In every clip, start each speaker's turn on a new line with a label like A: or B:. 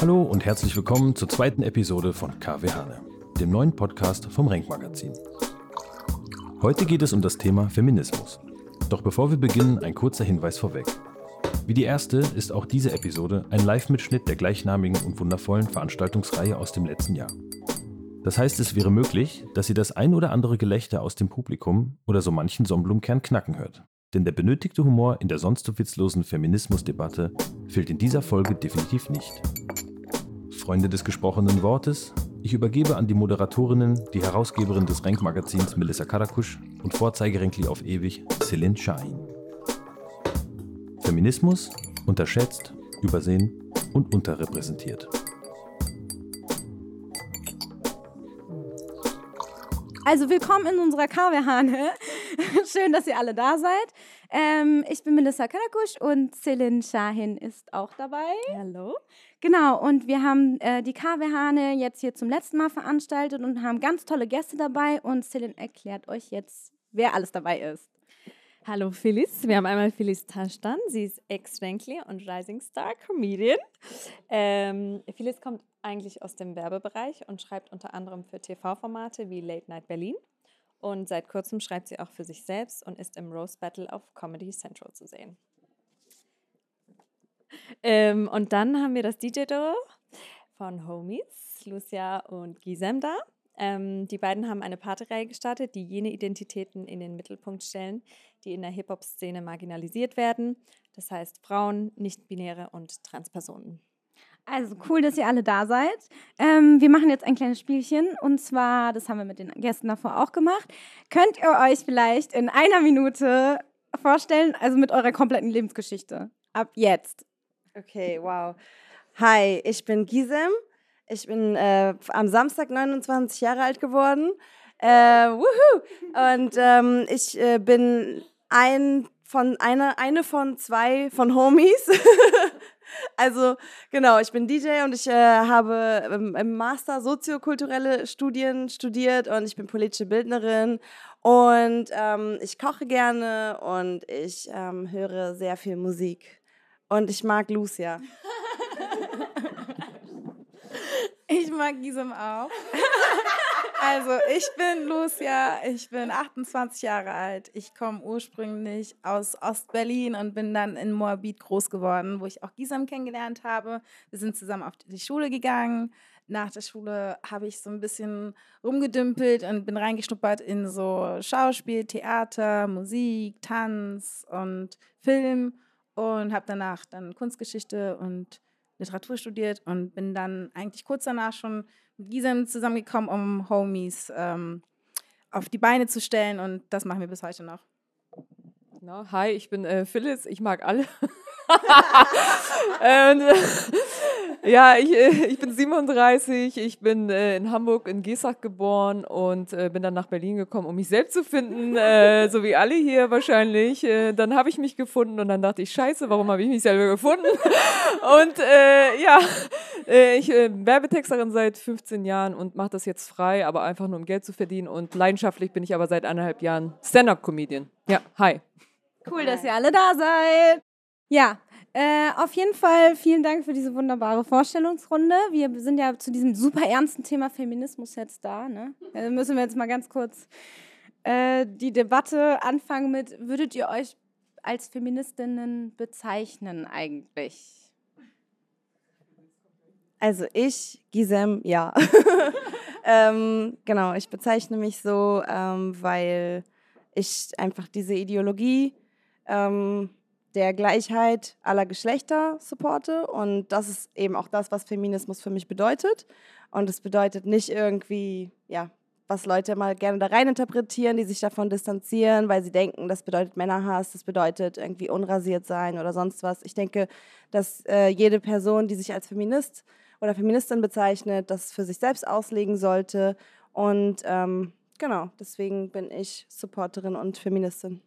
A: Hallo und herzlich willkommen zur zweiten Episode von KW Hane, dem neuen Podcast vom Renk Magazin. Heute geht es um das Thema Feminismus. Doch bevor wir beginnen, ein kurzer Hinweis vorweg. Wie die erste ist auch diese Episode ein Live-Mitschnitt der gleichnamigen und wundervollen Veranstaltungsreihe aus dem letzten Jahr. Das heißt, es wäre möglich, dass ihr das ein oder andere Gelächter aus dem Publikum oder so manchen Sonnenblumenkern knacken hört. Denn der benötigte Humor in der sonst so witzlosen Feminismusdebatte fehlt in dieser Folge definitiv nicht. Freunde des gesprochenen Wortes, ich übergebe an die Moderatorinnen, die Herausgeberin des Renk-Magazins Melissa Karakusch und Vorzeigerenkli auf ewig, Celine Shahin. Feminismus unterschätzt, übersehen und unterrepräsentiert.
B: Also willkommen in unserer Kaviarhane. Schön, dass ihr alle da seid. Ähm, ich bin Melissa Karakusch und Celine Shahin ist auch dabei.
C: Hallo.
B: Genau, und wir haben äh, die Kaviarhane jetzt hier zum letzten Mal veranstaltet und haben ganz tolle Gäste dabei und Celine erklärt euch jetzt, wer alles dabei ist.
C: Hallo Phyllis, wir haben einmal Phyllis Taschtan, sie ist Ex-Schwenkli und Rising Star Comedian. Ähm, Phyllis kommt eigentlich aus dem Werbebereich und schreibt unter anderem für TV-Formate wie Late Night Berlin. Und seit kurzem schreibt sie auch für sich selbst und ist im Rose Battle auf Comedy Central zu sehen. Ähm, und dann haben wir das DJ-Duo von Homies, Lucia und Gisem da. Ähm, die beiden haben eine Partyreihe gestartet, die jene Identitäten in den Mittelpunkt stellen, die in der Hip-Hop-Szene marginalisiert werden. Das heißt Frauen, Nicht-Binäre und Transpersonen.
B: Also cool, dass ihr alle da seid. Ähm, wir machen jetzt ein kleines Spielchen und zwar, das haben wir mit den Gästen davor auch gemacht. Könnt ihr euch vielleicht in einer Minute vorstellen, also mit eurer kompletten Lebensgeschichte? Ab jetzt.
D: Okay, wow. Hi, ich bin Gisem. Ich bin äh, am Samstag 29 Jahre alt geworden. Äh, wuhu! Und ähm, ich äh, bin ein von eine, eine von zwei von Homies. also genau, ich bin DJ und ich äh, habe im, im, Master soziokulturelle Studien studiert und ich bin politische Bildnerin und ähm, ich koche gerne und ich ähm, höre sehr viel Musik und ich mag Lucia.
E: Ich mag Gisem auch. Also, ich bin Lucia, ich bin 28 Jahre alt. Ich komme ursprünglich aus Ostberlin und bin dann in Moabit groß geworden, wo ich auch Gisem kennengelernt habe. Wir sind zusammen auf die Schule gegangen. Nach der Schule habe ich so ein bisschen rumgedümpelt und bin reingeschnuppert in so Schauspiel, Theater, Musik, Tanz und Film und habe danach dann Kunstgeschichte und Literatur studiert und bin dann eigentlich kurz danach schon mit Gisem zusammengekommen, um Homies ähm, auf die Beine zu stellen und das machen wir bis heute noch.
F: No, hi, ich bin äh, Phyllis, ich mag alle. und, äh, ja, ich, äh, ich bin 37, ich bin äh, in Hamburg in Gesach geboren und äh, bin dann nach Berlin gekommen, um mich selbst zu finden, äh, so wie alle hier wahrscheinlich. Äh, dann habe ich mich gefunden und dann dachte ich, scheiße, warum habe ich mich selber gefunden? und ja, ich bin Werbetexterin seit 15 Jahren und mache das jetzt frei, aber einfach nur um Geld zu verdienen und leidenschaftlich bin ich aber seit eineinhalb Jahren Stand-Up-Comedian. Ja, hi.
B: Cool, dass ihr alle da seid. Ja, äh, auf jeden Fall vielen Dank für diese wunderbare Vorstellungsrunde. Wir sind ja zu diesem super ernsten Thema Feminismus jetzt da. Ne? Da müssen wir jetzt mal ganz kurz äh, die Debatte anfangen mit, würdet ihr euch als Feministinnen bezeichnen eigentlich?
D: Also ich, Gisem, ja. ähm, genau, ich bezeichne mich so, ähm, weil ich einfach diese Ideologie ähm, der Gleichheit aller Geschlechter supporte. Und das ist eben auch das, was Feminismus für mich bedeutet. Und es bedeutet nicht irgendwie, ja, was Leute mal gerne da rein interpretieren, die sich davon distanzieren, weil sie denken, das bedeutet Männerhass, das bedeutet irgendwie unrasiert sein oder sonst was. Ich denke, dass äh, jede Person, die sich als Feminist oder Feministin bezeichnet, das für sich selbst auslegen sollte. Und ähm, genau, deswegen bin ich Supporterin und Feministin.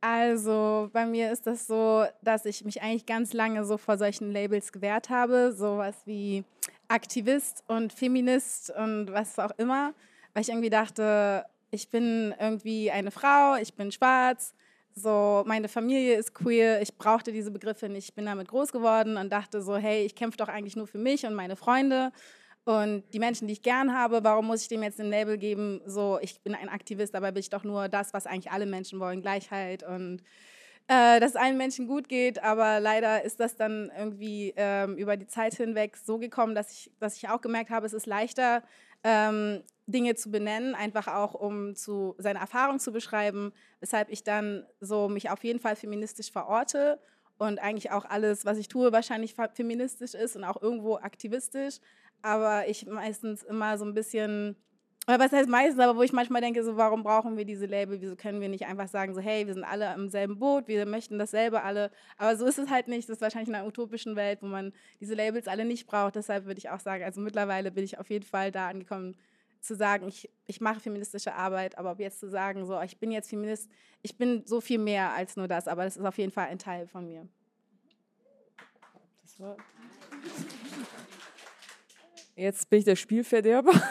E: Also bei mir ist das so, dass ich mich eigentlich ganz lange so vor solchen Labels gewehrt habe, sowas wie Aktivist und Feminist und was auch immer, weil ich irgendwie dachte, ich bin irgendwie eine Frau, ich bin schwarz, so meine Familie ist queer, ich brauchte diese Begriffe nicht, ich bin damit groß geworden und dachte so, hey, ich kämpfe doch eigentlich nur für mich und meine Freunde und die Menschen, die ich gern habe, warum muss ich dem jetzt ein Label geben, so ich bin ein Aktivist, aber bin ich doch nur das, was eigentlich alle Menschen wollen, Gleichheit und äh, dass es allen Menschen gut geht, aber leider ist das dann irgendwie ähm, über die Zeit hinweg so gekommen, dass ich, dass ich auch gemerkt habe, es ist leichter, ähm, Dinge zu benennen, einfach auch um zu, seine Erfahrung zu beschreiben, weshalb ich dann so mich auf jeden Fall feministisch verorte und eigentlich auch alles, was ich tue, wahrscheinlich feministisch ist und auch irgendwo aktivistisch, aber ich meistens immer so ein bisschen oder was heißt meistens, aber wo ich manchmal denke, so, warum brauchen wir diese Label? Wieso können wir nicht einfach sagen, so, hey, wir sind alle im selben Boot, wir möchten dasselbe alle. Aber so ist es halt nicht. Das ist wahrscheinlich in einer utopischen Welt, wo man diese Labels alle nicht braucht. Deshalb würde ich auch sagen, also mittlerweile bin ich auf jeden Fall da angekommen, zu sagen, ich, ich mache feministische Arbeit, aber jetzt zu sagen, so, ich bin jetzt Feminist, ich bin so viel mehr als nur das, aber das ist auf jeden Fall ein Teil von mir.
F: Jetzt bin ich der Spielverderber.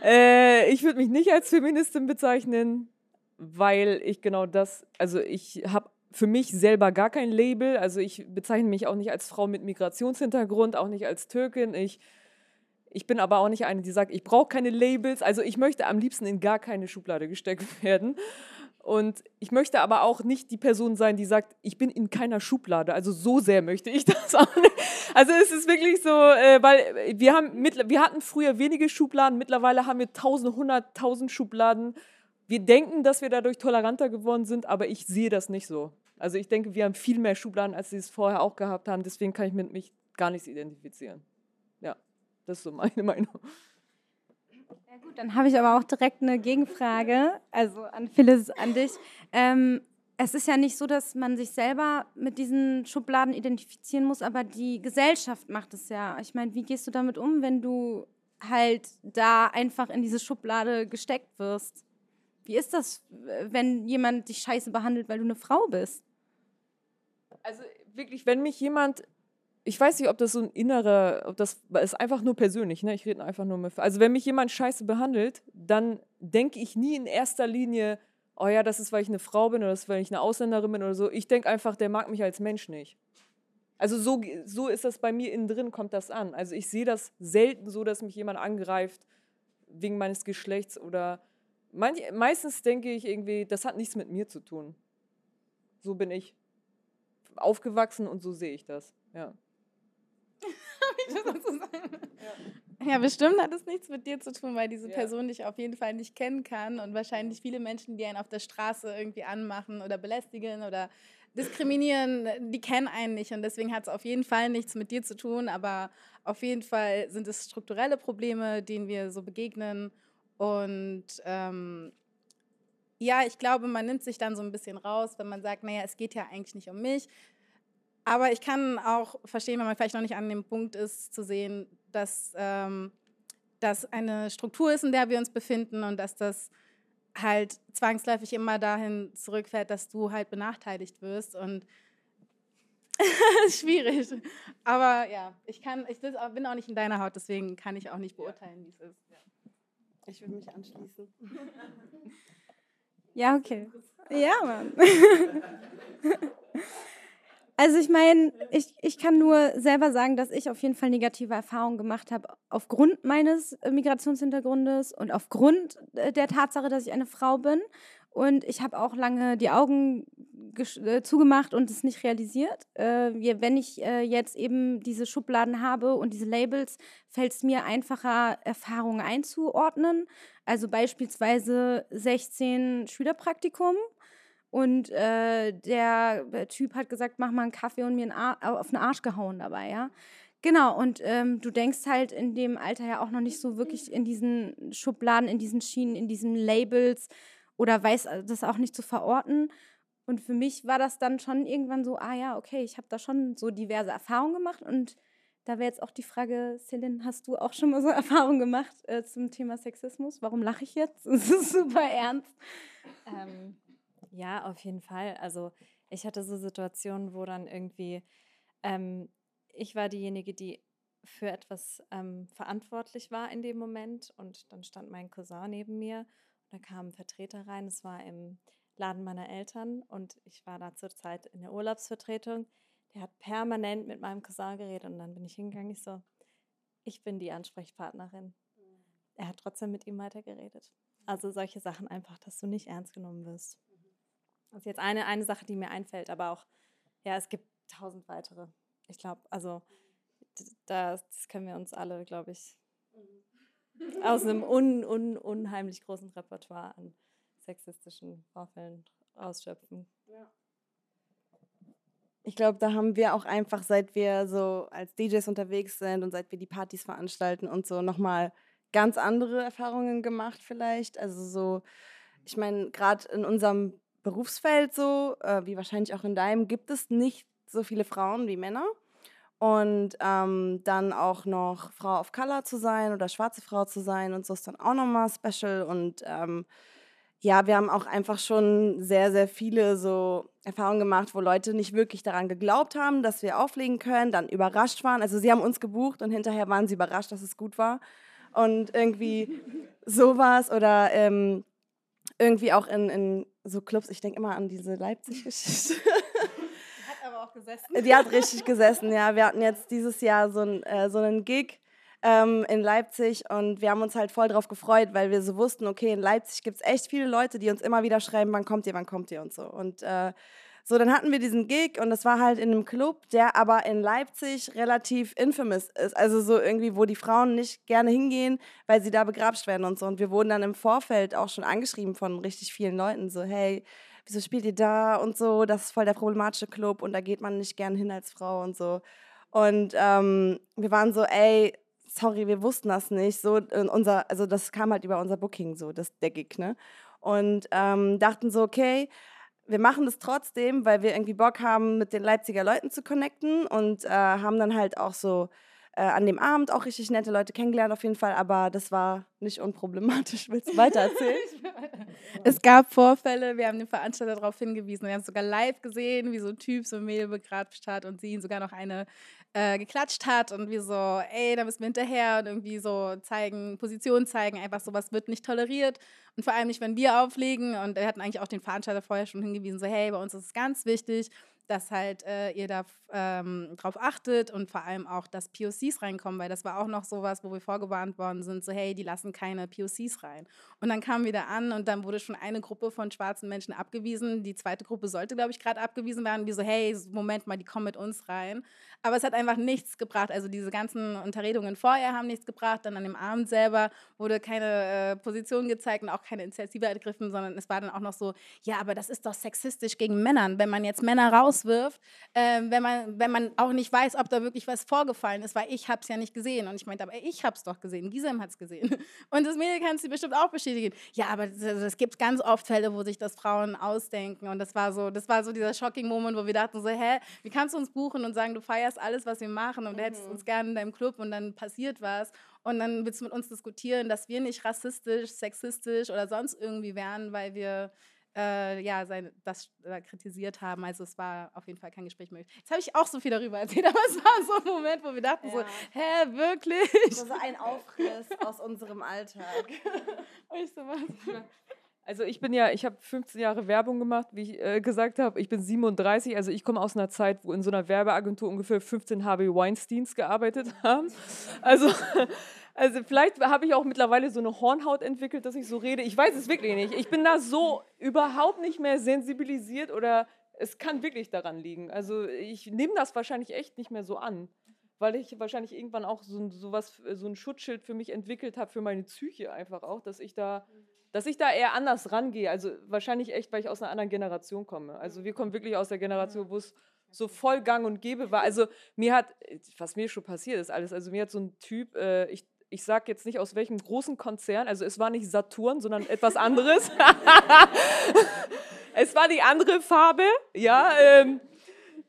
F: Äh, ich würde mich nicht als Feministin bezeichnen, weil ich genau das, also ich habe für mich selber gar kein Label. Also ich bezeichne mich auch nicht als Frau mit Migrationshintergrund, auch nicht als Türkin. Ich, ich bin aber auch nicht eine, die sagt, ich brauche keine Labels. Also ich möchte am liebsten in gar keine Schublade gesteckt werden. Und ich möchte aber auch nicht die Person sein, die sagt, ich bin in keiner Schublade. Also so sehr möchte ich das auch nicht. Also es ist wirklich so, äh, weil wir, haben wir hatten früher wenige Schubladen, mittlerweile haben wir tausend, hunderttausend Schubladen. Wir denken, dass wir dadurch toleranter geworden sind, aber ich sehe das nicht so. Also ich denke, wir haben viel mehr Schubladen, als sie es vorher auch gehabt haben. Deswegen kann ich mit mich gar nichts identifizieren. Ja, das ist so meine Meinung.
B: Ja gut, dann habe ich aber auch direkt eine Gegenfrage, also an Phyllis, an dich. Ähm, es ist ja nicht so, dass man sich selber mit diesen Schubladen identifizieren muss, aber die Gesellschaft macht es ja. Ich meine, wie gehst du damit um, wenn du halt da einfach in diese Schublade gesteckt wirst? Wie ist das, wenn jemand dich scheiße behandelt, weil du eine Frau bist?
F: Also wirklich, wenn mich jemand ich weiß nicht, ob das so ein innerer, ob das ist einfach nur persönlich, ne? Ich rede einfach nur mit. Also wenn mich jemand scheiße behandelt, dann denke ich nie in erster Linie, oh ja, das ist, weil ich eine Frau bin oder das ist, weil ich eine Ausländerin bin oder so. Ich denke einfach, der mag mich als Mensch nicht. Also so, so ist das bei mir innen drin, kommt das an. Also ich sehe das selten so, dass mich jemand angreift wegen meines Geschlechts oder manch, meistens denke ich irgendwie, das hat nichts mit mir zu tun. So bin ich aufgewachsen und so sehe ich das. Ja
E: ich das dazu sagen? Ja. ja, bestimmt hat es nichts mit dir zu tun, weil diese ja. Person dich auf jeden Fall nicht kennen kann und wahrscheinlich viele Menschen, die einen auf der Straße irgendwie anmachen oder belästigen oder diskriminieren, die kennen einen nicht und deswegen hat es auf jeden Fall nichts mit dir zu tun, aber auf jeden Fall sind es strukturelle Probleme, denen wir so begegnen und ähm, ja, ich glaube, man nimmt sich dann so ein bisschen raus, wenn man sagt, naja, es geht ja eigentlich nicht um mich, aber ich kann auch verstehen, wenn man vielleicht noch nicht an dem Punkt ist, zu sehen, dass ähm, das eine Struktur ist, in der wir uns befinden und dass das halt zwangsläufig immer dahin zurückfällt, dass du halt benachteiligt wirst und schwierig. Aber ja, ich kann, ich bin auch nicht in deiner Haut, deswegen kann ich auch nicht beurteilen, wie es ist.
D: Ich würde mich anschließen.
B: Ja, okay. Ja, Mann. Also ich meine, ich, ich kann nur selber sagen, dass ich auf jeden Fall negative Erfahrungen gemacht habe aufgrund meines äh, Migrationshintergrundes und aufgrund äh, der Tatsache, dass ich eine Frau bin. Und ich habe auch lange die Augen äh, zugemacht und es nicht realisiert. Äh, wenn ich äh, jetzt eben diese Schubladen habe und diese Labels, fällt es mir einfacher, Erfahrungen einzuordnen. Also beispielsweise 16 Schülerpraktikum und äh, der Typ hat gesagt, mach mal einen Kaffee und mir einen auf den Arsch gehauen dabei, ja. Genau, und ähm, du denkst halt in dem Alter ja auch noch nicht so wirklich in diesen Schubladen, in diesen Schienen, in diesen Labels oder weißt äh, das auch nicht zu verorten. Und für mich war das dann schon irgendwann so, ah ja, okay, ich habe da schon so diverse Erfahrungen gemacht. Und da wäre jetzt auch die Frage, Celine, hast du auch schon mal so Erfahrungen gemacht äh, zum Thema Sexismus? Warum lache ich jetzt? Das ist super ernst.
C: Ähm, ja, auf jeden Fall. Also ich hatte so Situationen, wo dann irgendwie ähm, ich war diejenige, die für etwas ähm, verantwortlich war in dem Moment und dann stand mein Cousin neben mir Da kamen Vertreter rein, das war im Laden meiner Eltern und ich war da zur Zeit in der Urlaubsvertretung. Der hat permanent mit meinem Cousin geredet und dann bin ich hingegangen, ich so, ich bin die Ansprechpartnerin. Er hat trotzdem mit ihm weitergeredet. Also solche Sachen einfach, dass du nicht ernst genommen wirst. Das ist jetzt eine, eine Sache, die mir einfällt, aber auch, ja, es gibt tausend weitere. Ich glaube, also das, das können wir uns alle, glaube ich, aus einem un, un, unheimlich großen Repertoire an sexistischen Vorfällen ausschöpfen.
D: Ich glaube, da haben wir auch einfach, seit wir so als DJs unterwegs sind und seit wir die Partys veranstalten und so nochmal ganz andere Erfahrungen gemacht vielleicht. Also so, ich meine, gerade in unserem Berufsfeld so, äh, wie wahrscheinlich auch in deinem, gibt es nicht so viele Frauen wie Männer. Und ähm, dann auch noch Frau of Color zu sein oder schwarze Frau zu sein und so ist dann auch nochmal special. Und ähm, ja, wir haben auch einfach schon sehr, sehr viele so Erfahrungen gemacht, wo Leute nicht wirklich daran geglaubt haben, dass wir auflegen können, dann überrascht waren. Also sie haben uns gebucht und hinterher waren sie überrascht, dass es gut war. Und irgendwie sowas oder ähm, irgendwie auch in, in so Clubs, ich denke immer an diese Leipzig-Geschichte.
E: aber auch gesessen.
D: Die hat richtig gesessen, ja. Wir hatten jetzt dieses Jahr so, ein, äh, so einen Gig ähm, in Leipzig und wir haben uns halt voll drauf gefreut, weil wir so wussten, okay, in Leipzig gibt es echt viele Leute, die uns immer wieder schreiben, wann kommt ihr, wann kommt ihr und so. Und äh, so, dann hatten wir diesen Gig und das war halt in einem Club, der aber in Leipzig relativ infamous ist. Also so irgendwie, wo die Frauen nicht gerne hingehen, weil sie da begrapscht werden und so. Und wir wurden dann im Vorfeld auch schon angeschrieben von richtig vielen Leuten, so, hey, wieso spielt ihr da und so, das ist voll der problematische Club und da geht man nicht gern hin als Frau und so. Und ähm, wir waren so, ey, sorry, wir wussten das nicht. So, unser, also das kam halt über unser Booking, so, das, der Gig, ne? Und ähm, dachten so, okay, wir machen das trotzdem, weil wir irgendwie Bock haben, mit den Leipziger Leuten zu connecten und äh, haben dann halt auch so äh, an dem Abend auch richtig nette Leute kennengelernt auf jeden Fall, aber das war nicht unproblematisch. Willst du weiter erzählen?
E: es gab Vorfälle, wir haben den Veranstalter darauf hingewiesen, wir haben es sogar live gesehen, wie so ein Typ so ein Mädel begrapscht hat und sie ihn sogar noch eine äh, geklatscht hat und wir so, ey, da müssen wir hinterher und irgendwie so zeigen, Position zeigen, einfach sowas wird nicht toleriert. Und vor allem nicht, wenn wir auflegen. Und wir hatten eigentlich auch den Veranstalter vorher schon hingewiesen, so, hey, bei uns ist es ganz wichtig, dass halt äh, ihr da ähm, drauf achtet und vor allem auch, dass POCs reinkommen, weil das war auch noch sowas, wo wir vorgewarnt worden sind, so hey, die lassen keine POCs rein. Und dann kam wieder an und dann wurde schon eine Gruppe von schwarzen Menschen abgewiesen. Die zweite Gruppe sollte, glaube ich, gerade abgewiesen werden. Die so, hey, Moment mal, die kommen mit uns rein. Aber es hat einfach nichts gebracht. Also diese ganzen Unterredungen vorher haben nichts gebracht. Dann an dem Abend selber wurde keine äh, Position gezeigt und auch keine Initiative ergriffen, sondern es war dann auch noch so, ja, aber das ist doch sexistisch gegen Männern, wenn man jetzt Männer rauswirft, äh, wenn, man, wenn man auch nicht weiß, ob da wirklich was vorgefallen ist, weil ich habe es ja nicht gesehen. Und ich meinte, aber ich habe es doch gesehen, Gisem hat es gesehen. Und das Mädel kann es bestimmt auch bestätigen. Ja, aber es gibt ganz oft Fälle, wo sich das Frauen ausdenken. Und das war so, das war so dieser shocking Moment, wo wir dachten so, hä, wie kannst du uns buchen und sagen, du feierst alles, was wir machen und mhm. du hättest uns gerne in deinem Club und dann passiert was und dann willst du mit uns diskutieren, dass wir nicht rassistisch, sexistisch oder sonst irgendwie wären, weil wir äh, ja, sein, das äh, kritisiert haben. Also es war auf jeden Fall kein Gespräch möglich. Jetzt habe ich auch so viel darüber erzählt, aber es war so ein Moment, wo wir dachten ja. so, hä, wirklich?
D: So ein Aufriss aus unserem Alltag.
F: Also ich bin ja, ich habe 15 Jahre Werbung gemacht, wie ich äh, gesagt habe. Ich bin 37, also ich komme aus einer Zeit, wo in so einer Werbeagentur ungefähr 15 Harvey Weinsteins gearbeitet haben. Also, also vielleicht habe ich auch mittlerweile so eine Hornhaut entwickelt, dass ich so rede. Ich weiß es wirklich nicht. Ich bin da so überhaupt nicht mehr sensibilisiert oder es kann wirklich daran liegen. Also ich nehme das wahrscheinlich echt nicht mehr so an weil ich wahrscheinlich irgendwann auch so, so, was, so ein Schutzschild für mich entwickelt habe, für meine Psyche einfach auch, dass ich da dass ich da eher anders rangehe. Also wahrscheinlich echt, weil ich aus einer anderen Generation komme. Also wir kommen wirklich aus der Generation, wo es so voll gang und gäbe war. Also mir hat, was mir schon passiert ist alles, also mir hat so ein Typ, äh, ich, ich sage jetzt nicht aus welchem großen Konzern, also es war nicht Saturn, sondern etwas anderes. es war die andere Farbe, ja. Ähm,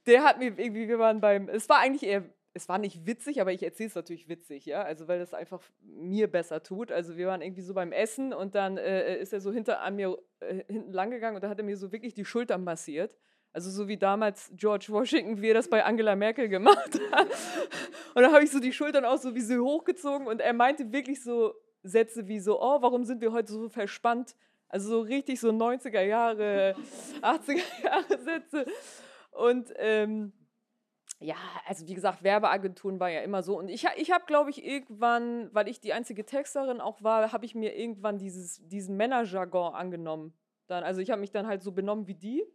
F: der hat mir irgendwie, wir waren beim, es war eigentlich eher es war nicht witzig, aber ich erzähle es natürlich witzig, ja, also weil das einfach mir besser tut. Also wir waren irgendwie so beim Essen und dann äh, ist er so hinter an mir äh, hinten lang gegangen und da hat er mir so wirklich die Schultern massiert. Also so wie damals George Washington, wie er das bei Angela Merkel gemacht hat. Und da habe ich so die Schultern auch so wie sie hochgezogen und er meinte wirklich so Sätze wie so, oh, warum sind wir heute so verspannt? Also so richtig so 90er Jahre, 80er Jahre Sätze. Und ähm, ja, also wie gesagt, Werbeagenturen war ja immer so. Und ich, ich habe, glaube ich, irgendwann, weil ich die einzige Texterin auch war, habe ich mir irgendwann dieses, diesen Männerjargon angenommen. Dann, also ich habe mich dann halt so benommen wie die.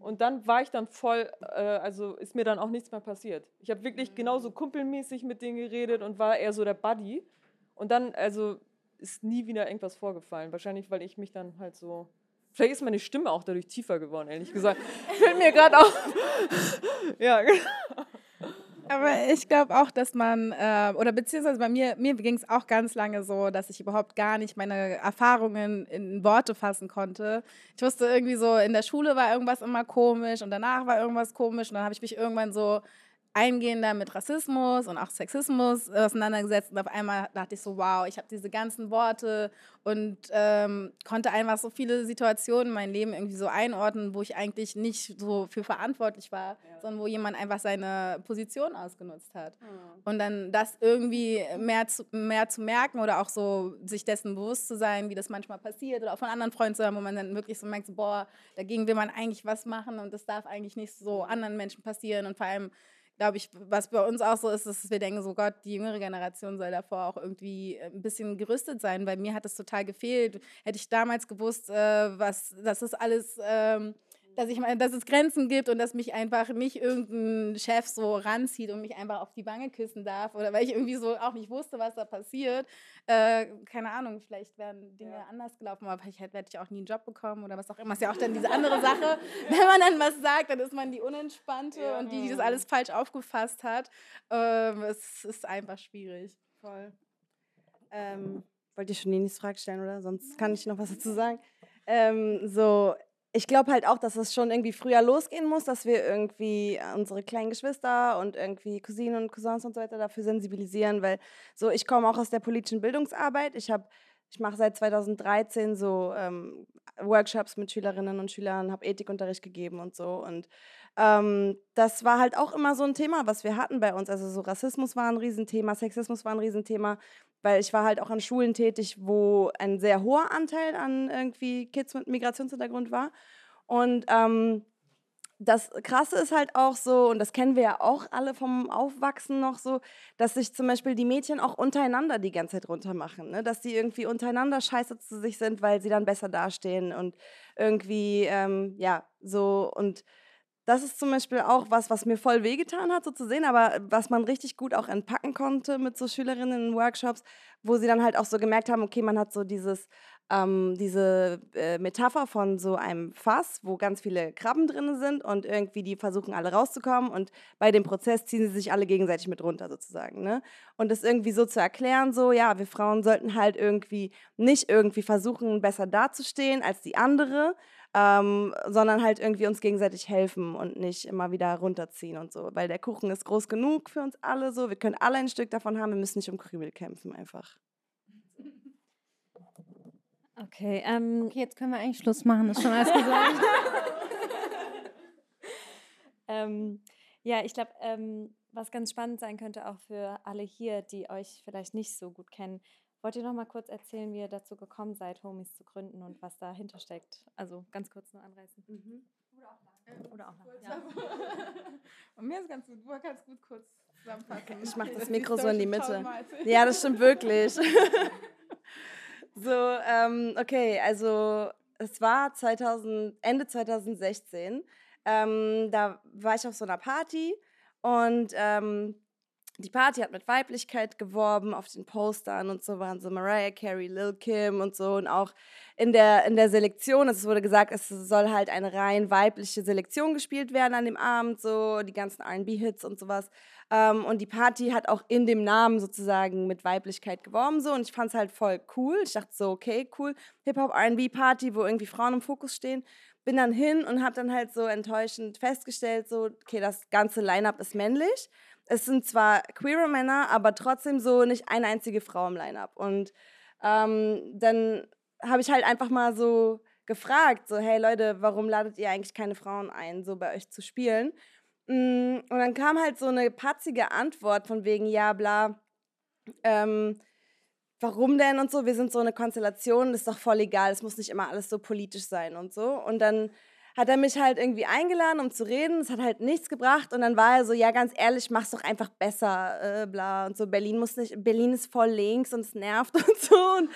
F: Und dann war ich dann voll, äh, also ist mir dann auch nichts mehr passiert. Ich habe wirklich genauso kumpelmäßig mit denen geredet und war eher so der Buddy. Und dann, also ist nie wieder irgendwas vorgefallen. Wahrscheinlich, weil ich mich dann halt so. Vielleicht ist meine Stimme auch dadurch tiefer geworden, ehrlich gesagt. Fällt mir gerade auf. ja, genau.
E: Aber ich glaube auch, dass man, äh, oder beziehungsweise bei mir, mir ging es auch ganz lange so, dass ich überhaupt gar nicht meine Erfahrungen in Worte fassen konnte. Ich wusste irgendwie so, in der Schule war irgendwas immer komisch und danach war irgendwas komisch und dann habe ich mich irgendwann so eingehender mit Rassismus und auch Sexismus auseinandergesetzt und auf einmal dachte ich so, wow, ich habe diese ganzen Worte und ähm, konnte einfach so viele Situationen in meinem Leben irgendwie so einordnen, wo ich eigentlich nicht so für verantwortlich war, ja. sondern wo jemand einfach seine Position ausgenutzt hat. Mhm. Und dann das irgendwie mehr zu, mehr zu merken oder auch so sich dessen bewusst zu sein, wie das manchmal passiert oder auch von anderen Freunden zu hören, wo man dann wirklich so merkt, so, boah, dagegen will man eigentlich was machen und das darf eigentlich nicht so anderen Menschen passieren und vor allem glaube ich, was bei uns auch so ist, ist, dass wir denken, so Gott, die jüngere Generation soll davor auch irgendwie äh, ein bisschen gerüstet sein, weil mir hat es total gefehlt. Hätte ich damals gewusst, äh, was, das ist alles... Ähm, dass ich meine, dass es Grenzen gibt und dass mich einfach nicht irgendein Chef so ranzieht und mich einfach auf die Wange küssen darf oder weil ich irgendwie so auch nicht wusste, was da passiert. Äh, keine Ahnung, vielleicht wären Dinge ja. anders gelaufen, aber vielleicht hätte ich auch nie einen Job bekommen oder was auch immer. Ist ja auch dann diese andere Sache. Wenn man dann was sagt, dann ist man die Unentspannte ja. und die, die das alles falsch aufgefasst hat. Ähm, es ist einfach schwierig.
D: Voll. Ähm, wollt ihr schon die nächste Frage stellen, oder? Sonst kann ich noch was dazu sagen. Ähm, so, ich glaube halt auch, dass es schon irgendwie früher losgehen muss, dass wir irgendwie unsere kleinen Geschwister und irgendwie Cousinen und Cousins und so weiter dafür sensibilisieren, weil so ich komme auch aus der politischen Bildungsarbeit. Ich habe ich mache seit 2013 so ähm, Workshops mit Schülerinnen und Schülern, habe Ethikunterricht gegeben und so. Und ähm, das war halt auch immer so ein Thema, was wir hatten bei uns. Also so Rassismus war ein Riesenthema, Sexismus war ein Riesenthema, weil ich war halt auch an Schulen tätig, wo ein sehr hoher Anteil an irgendwie Kids mit Migrationshintergrund war. Und ähm, das Krasse ist halt auch so, und das kennen wir ja auch alle vom Aufwachsen noch so, dass sich zum Beispiel die Mädchen auch untereinander die ganze Zeit runtermachen. Ne? Dass sie irgendwie untereinander scheiße zu sich sind, weil sie dann besser dastehen und irgendwie, ähm, ja, so und das ist zum Beispiel auch was, was mir voll wehgetan hat, so zu sehen, aber was man richtig gut auch entpacken konnte mit so Schülerinnen in Workshops, wo sie dann halt auch so gemerkt haben, okay, man hat so dieses, ähm, diese äh, Metapher von so einem Fass, wo ganz viele Krabben drin sind und irgendwie die versuchen alle rauszukommen und bei dem Prozess ziehen sie sich alle gegenseitig mit runter sozusagen. Ne? Und das irgendwie so zu erklären, so, ja, wir Frauen sollten halt irgendwie nicht irgendwie versuchen, besser dazustehen als die andere, ähm, sondern halt irgendwie uns gegenseitig helfen und nicht immer wieder runterziehen und so. Weil der Kuchen ist groß genug für uns alle so. Wir können alle ein Stück davon haben, wir müssen nicht um Krümel kämpfen einfach.
B: Okay, ähm, okay, jetzt können wir eigentlich Schluss machen, ist schon alles gesagt.
C: ähm, ja, ich glaube, ähm, was ganz spannend sein könnte auch für alle hier, die euch vielleicht nicht so gut kennen, Wollt ihr noch mal kurz erzählen, wie ihr dazu gekommen seid, Homies zu gründen und was dahinter steckt? Also ganz kurz nur anreißen. Mhm. Oder auch lang. Oder auch lang. Ja.
E: Und mir ist ganz gut, du kannst gut kurz zusammenfassen.
D: Ich mache das Mikro so in die Mitte. Ja, das stimmt wirklich. so, ähm, okay, also es war 2000, Ende 2016. Ähm, da war ich auf so einer Party und ähm, die Party hat mit Weiblichkeit geworben auf den Postern und so waren so Mariah Carey, Lil Kim und so und auch in der, in der Selektion, es wurde gesagt, es soll halt eine rein weibliche Selektion gespielt werden an dem Abend, so die ganzen R&B-Hits und sowas. Ähm, und die Party hat auch in dem Namen sozusagen mit Weiblichkeit geworben so. Und ich fand es halt voll cool, ich dachte so, okay, cool, Hip-Hop, R&B-Party, wo irgendwie Frauen im Fokus stehen. Bin dann hin und habe dann halt so enttäuschend festgestellt, so, okay, das ganze Line-Up ist männlich es sind zwar queere Männer, aber trotzdem so nicht eine einzige Frau im Line-Up. Und ähm, dann habe ich halt einfach mal so gefragt, so, hey Leute, warum ladet ihr eigentlich keine Frauen ein, so bei euch zu spielen? Mm, und dann kam halt so eine patzige Antwort von wegen, ja, bla, ähm, warum denn und so, wir sind so eine Konstellation, das ist doch voll egal, es muss nicht immer alles so politisch sein und so. Und dann hat er mich halt irgendwie eingeladen, um zu reden. Es hat halt nichts gebracht. Und dann war er so, ja, ganz ehrlich, mach's doch einfach besser, äh, bla. Und so, Berlin muss nicht, Berlin ist voll links und es nervt und so. Und,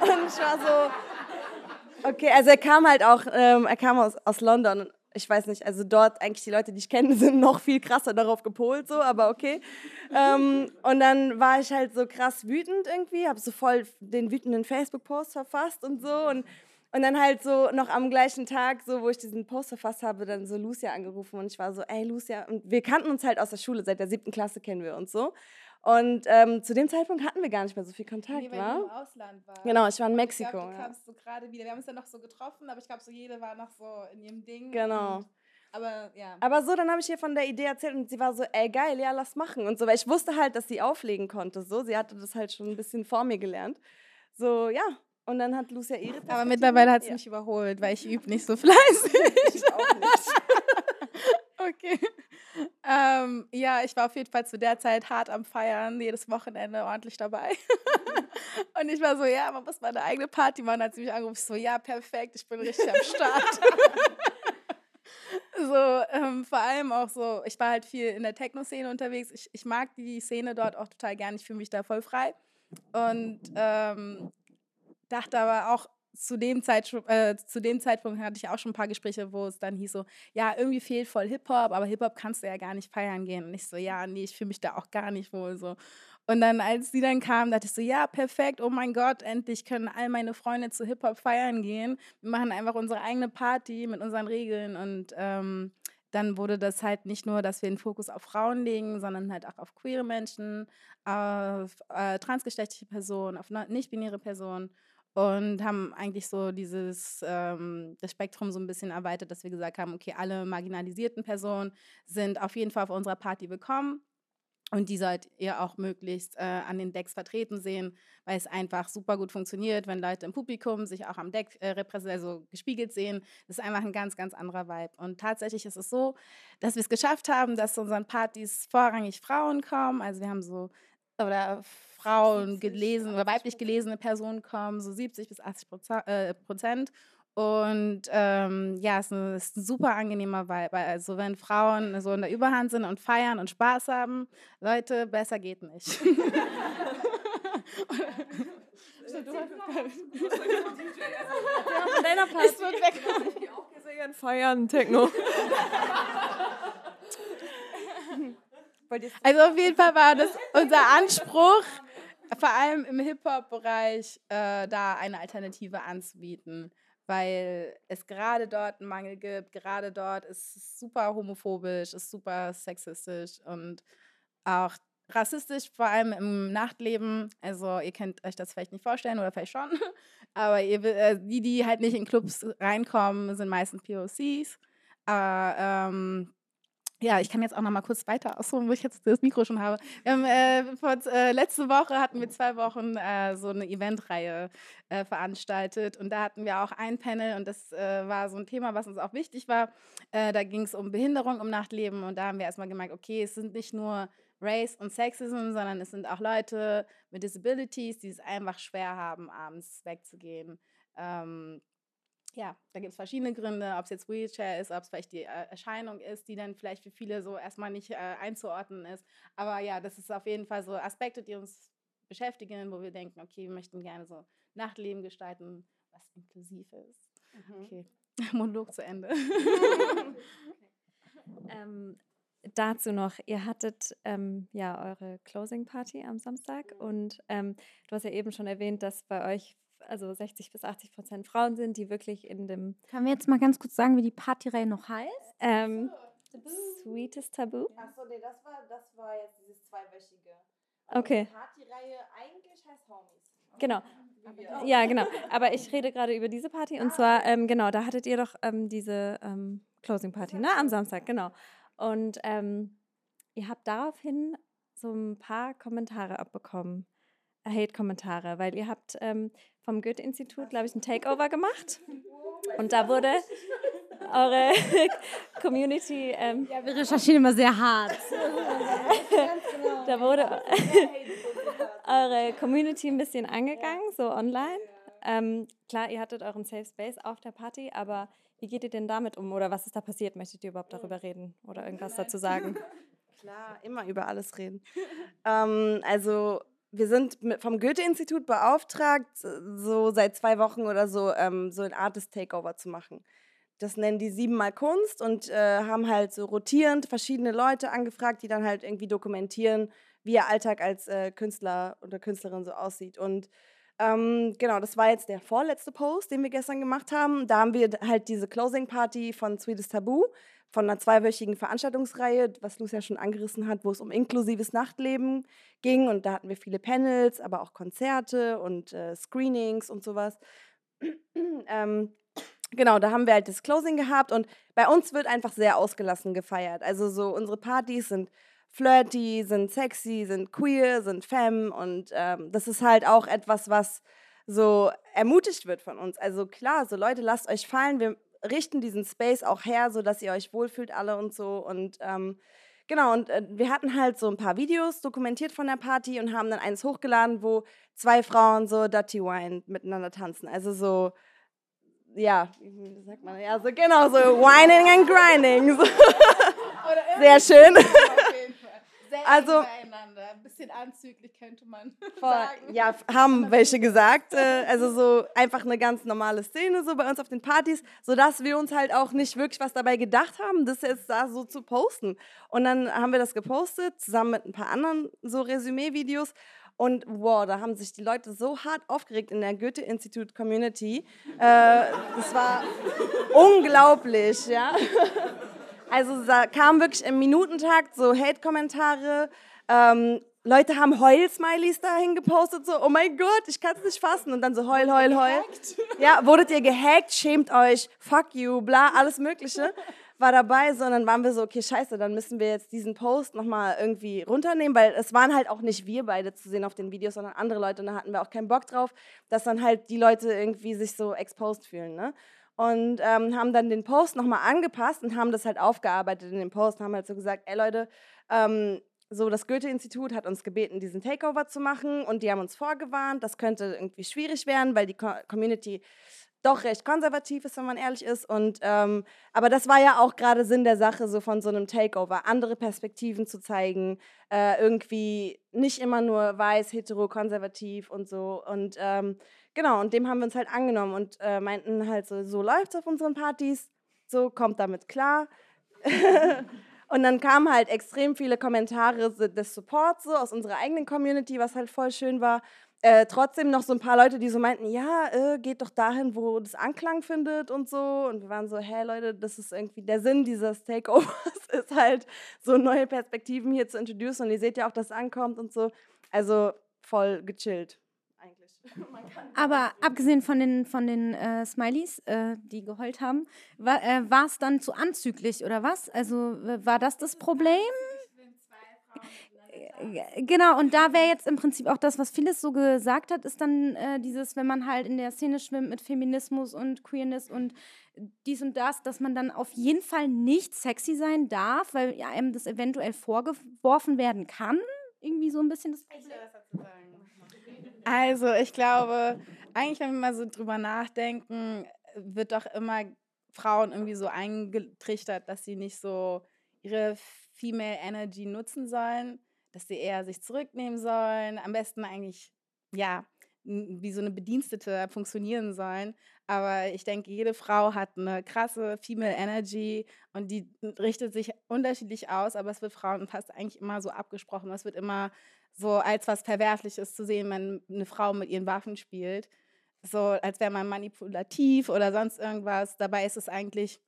D: und ich war so, okay, also er kam halt auch, ähm, er kam aus, aus London. Ich weiß nicht, also dort eigentlich die Leute, die ich kenne, sind noch viel krasser darauf gepolt, so, aber okay. ähm, und dann war ich halt so krass wütend irgendwie, habe so voll den wütenden Facebook-Post verfasst und so. Und und dann halt so noch am gleichen Tag, so wo ich diesen Post verfasst habe, dann so Lucia angerufen und ich war so, ey Lucia, und wir kannten uns halt aus der Schule, seit der siebten Klasse kennen wir uns so. Und ähm, zu dem Zeitpunkt hatten wir gar nicht mehr so viel Kontakt,
E: Nee, weil
D: wa?
E: du im Ausland warst.
D: Genau, ich war in Mexiko.
E: Ich glaube, du
D: ja.
E: kamst so gerade wieder. Wir haben uns dann noch so getroffen, aber ich glaube, so jede war noch so in ihrem Ding.
D: Genau.
E: Aber ja.
D: Aber so, dann habe ich ihr von der Idee erzählt und sie war so, ey geil, ja, lass machen und so, weil ich wusste halt, dass sie auflegen konnte, so, sie hatte das halt schon ein bisschen vor mir gelernt. So, ja, und dann hat Lucia ihre
E: aber mittlerweile hat sie
D: ja.
E: mich überholt, weil ich übe nicht so fleißig.
D: Ich auch nicht.
E: okay. Ähm, ja, ich war auf jeden Fall zu der Zeit hart am Feiern, jedes Wochenende ordentlich dabei. Und ich war so, ja, man muss mal eine eigene Party machen. Als sie mich angerufen, ich so, ja, perfekt, ich bin richtig am Start. so, ähm, vor allem auch so, ich war halt viel in der Techno-Szene unterwegs. Ich, ich mag die Szene dort auch total gern. Ich fühle mich da voll frei. Und ähm, dachte aber auch, zu dem, Zeit, äh, zu dem Zeitpunkt hatte ich auch schon ein paar Gespräche, wo es dann hieß so, ja, irgendwie fehlt voll Hip-Hop, aber Hip-Hop kannst du ja gar nicht feiern gehen. Und ich so, ja, nee, ich fühle mich da auch gar nicht wohl so. Und dann, als sie dann kam, dachte ich so, ja, perfekt, oh mein Gott, endlich können all meine Freunde zu Hip-Hop feiern gehen. Wir machen einfach unsere eigene Party mit unseren Regeln und ähm, dann wurde das halt nicht nur, dass wir den Fokus auf Frauen legen, sondern halt auch auf queere Menschen, auf äh, transgeschlechtliche Personen, auf nicht-binäre Personen und haben eigentlich so dieses ähm, das Spektrum so ein bisschen erweitert, dass wir gesagt haben, okay, alle marginalisierten Personen sind auf jeden Fall auf unserer Party willkommen. Und die sollt ihr auch möglichst äh, an den Decks vertreten sehen, weil es einfach super gut funktioniert, wenn Leute im Publikum sich auch am Deck äh, also gespiegelt sehen. Das ist einfach ein ganz, ganz anderer Vibe. Und tatsächlich ist es so, dass wir es geschafft haben, dass zu unseren Partys vorrangig Frauen kommen. Also wir haben so, oder Frauen gelesen oder weiblich gelesene Personen kommen, so 70 bis 80 Proza- äh, Prozent. Und ähm, ja, es ist ein, es ist ein super angenehmer Vibe. Also wenn Frauen so in der Überhand sind und feiern und Spaß haben, Leute, besser geht nicht.
C: Von deiner Party.
E: Weg.
F: Ich auch sehr gern feiern, Techno.
E: Also auf jeden Fall war das unser Anspruch, vor allem im Hip-Hop-Bereich, äh, da eine Alternative anzubieten, weil es gerade dort einen Mangel gibt. Gerade dort ist es super homophobisch, ist super sexistisch und auch rassistisch, vor allem im Nachtleben. Also ihr könnt euch das vielleicht nicht vorstellen oder vielleicht schon, aber ihr, äh, die, die halt nicht in Clubs reinkommen, sind meistens POCs. Aber ähm, ja, ich kann jetzt auch noch mal kurz weiter ausholen, wo ich jetzt das Mikro schon habe. Haben, äh, vor, äh, letzte Woche hatten wir zwei Wochen äh, so eine Eventreihe äh, veranstaltet und da hatten wir auch ein Panel und das äh, war so ein Thema, was uns auch wichtig war. Äh, da ging es um Behinderung im Nachtleben und da haben wir erstmal gemerkt, okay, es sind nicht nur Race und Sexism, sondern es sind auch Leute mit Disabilities, die es einfach schwer haben, abends wegzugehen. Ähm, ja, da gibt es verschiedene Gründe, ob es jetzt Wheelchair ist, ob es vielleicht die äh, Erscheinung ist, die dann vielleicht für viele so erstmal nicht äh, einzuordnen ist. Aber ja, das ist auf jeden Fall so Aspekte, die uns beschäftigen, wo wir denken, okay, wir möchten gerne so Nachtleben gestalten, was inklusiv ist. Okay, Monolog zu Ende.
C: Ähm, dazu noch, ihr hattet ähm, ja eure Closing Party am Samstag und ähm, du hast ja eben schon erwähnt, dass bei euch also 60 bis 80 Prozent Frauen sind, die wirklich in dem
B: Können wir jetzt mal ganz kurz sagen, wie die Partyreihe noch heißt?
C: ähm, Sweetest Tabu.
D: Achso, nee, das war, das war jetzt dieses zweiwöchige.
C: Okay.
D: Die Partyreihe eigentlich heißt Homies.
C: Genau. Ja, genau. Aber ich rede gerade über diese Party und zwar, ähm, genau, da hattet ihr doch ähm, diese ähm, Closing Party, ne? Am Samstag, genau. Und ähm, ihr habt daraufhin so ein paar Kommentare abbekommen. äh, Hate-Kommentare, weil ihr habt ähm, vom Goethe-Institut, glaube ich, ein Takeover gemacht. Und da wurde eure Community, ähm,
B: Ja, wir recherchieren immer sehr hart.
C: da wurde eure Community ein bisschen angegangen, so online. Ähm, klar, ihr hattet euren Safe Space auf der Party, aber wie geht ihr denn damit um oder was ist da passiert? Möchtet ihr überhaupt darüber reden oder irgendwas dazu sagen?
D: Klar, immer über alles reden. ähm, also wir sind vom Goethe-Institut beauftragt, so seit zwei Wochen oder so, ähm, so ein Artist Takeover zu machen. Das nennen die siebenmal Kunst und äh, haben halt so rotierend verschiedene Leute angefragt, die dann halt irgendwie dokumentieren, wie ihr Alltag als äh, Künstler oder Künstlerin so aussieht. Und ähm, genau, das war jetzt der vorletzte Post, den wir gestern gemacht haben. Da haben wir halt diese Closing Party von Sweetest Taboo, von einer zweiwöchigen Veranstaltungsreihe, was Lucia schon angerissen hat, wo es um inklusives Nachtleben ging. Und da hatten wir viele Panels, aber auch Konzerte und äh, Screenings und sowas. ähm, genau, da haben wir halt das Closing gehabt und bei uns wird einfach sehr ausgelassen gefeiert. Also so unsere Partys sind flirty, sind sexy, sind queer, sind femme und ähm, das ist halt auch etwas, was so ermutigt wird von uns. Also klar, so Leute, lasst euch fallen, wir richten diesen Space auch her, so dass ihr euch wohlfühlt alle und so und ähm, genau und äh, wir hatten halt so ein paar Videos dokumentiert von der Party und haben dann eins hochgeladen, wo zwei Frauen so Dirty Wine miteinander tanzen. Also so ja, wie sagt man, ja, so genau, so whining and grinding. So. Sehr schön.
E: Sehr also, ein bisschen anzüglich könnte man sagen.
D: Ja, haben welche gesagt. Äh, also so einfach eine ganz normale Szene so bei uns auf den Partys, sodass wir uns halt auch nicht wirklich was dabei gedacht haben, das jetzt da so zu posten. Und dann haben wir das gepostet, zusammen mit ein paar anderen so Resümee-Videos. Und wow, da haben sich die Leute so hart aufgeregt in der Goethe-Institut-Community. Äh, das war unglaublich, ja. Also da kam wirklich im Minutentakt so Hate-Kommentare. Ähm, Leute haben Heul-Smileys dahin gepostet, so, oh mein Gott, ich kann es nicht fassen. Und dann so heul, heul, heul. Ja, wurdet ihr gehackt, schämt euch, fuck you, bla, alles Mögliche war dabei, sondern waren wir so, okay, scheiße, dann müssen wir jetzt diesen Post nochmal irgendwie runternehmen, weil es waren halt auch nicht wir beide zu sehen auf den Videos, sondern andere Leute und da hatten wir auch keinen Bock drauf, dass dann halt die Leute irgendwie sich so exposed fühlen, ne? Und ähm, haben dann den Post nochmal angepasst und haben das halt aufgearbeitet in dem Post haben halt so gesagt, ey Leute, ähm, so das Goethe-Institut hat uns gebeten, diesen Takeover zu machen und die haben uns vorgewarnt, das könnte irgendwie schwierig werden, weil die Community doch recht konservativ ist, wenn man ehrlich ist. Und, ähm, aber das war ja auch gerade Sinn der Sache, so von so einem Takeover, andere Perspektiven zu zeigen, äh, irgendwie nicht immer nur weiß, hetero, konservativ und so. Und ähm, genau, und dem haben wir uns halt angenommen und äh, meinten halt so, so läuft es auf unseren Partys, so kommt damit klar. und dann kamen halt extrem viele Kommentare des Supports so aus unserer eigenen Community, was halt voll schön war äh, trotzdem noch so ein paar Leute, die so meinten, ja, äh, geht doch dahin, wo das Anklang findet und so. Und wir waren so, hä Leute, das ist irgendwie der Sinn dieses Takeovers, ist halt so neue Perspektiven hier zu introducen. Und ihr seht ja auch, dass es ankommt und so. Also voll gechillt.
B: Aber abgesehen von den, von den äh, Smileys, äh, die geheult haben, war es äh, dann zu anzüglich oder was? Also war das das Problem? Genau, und da wäre jetzt im Prinzip auch das, was Phyllis so gesagt hat, ist dann äh, dieses, wenn man halt in der Szene schwimmt mit Feminismus und Queerness und dies und das, dass man dann auf jeden Fall nicht sexy sein darf, weil ja, einem das eventuell vorgeworfen werden kann. Irgendwie so ein bisschen das Problem.
E: Also, ich glaube, eigentlich, wenn wir mal so drüber nachdenken, wird doch immer Frauen irgendwie so eingetrichtert, dass sie nicht so ihre Female Energy nutzen sollen dass sie eher sich zurücknehmen sollen, am besten eigentlich, ja, wie so eine Bedienstete funktionieren sollen. Aber ich denke, jede Frau hat eine krasse Female Energy und die richtet sich unterschiedlich aus, aber es wird Frauen fast eigentlich immer so abgesprochen. Es wird immer so als was Verwerfliches zu sehen, wenn eine Frau mit ihren Waffen spielt. So als wäre man manipulativ oder sonst irgendwas. Dabei ist es eigentlich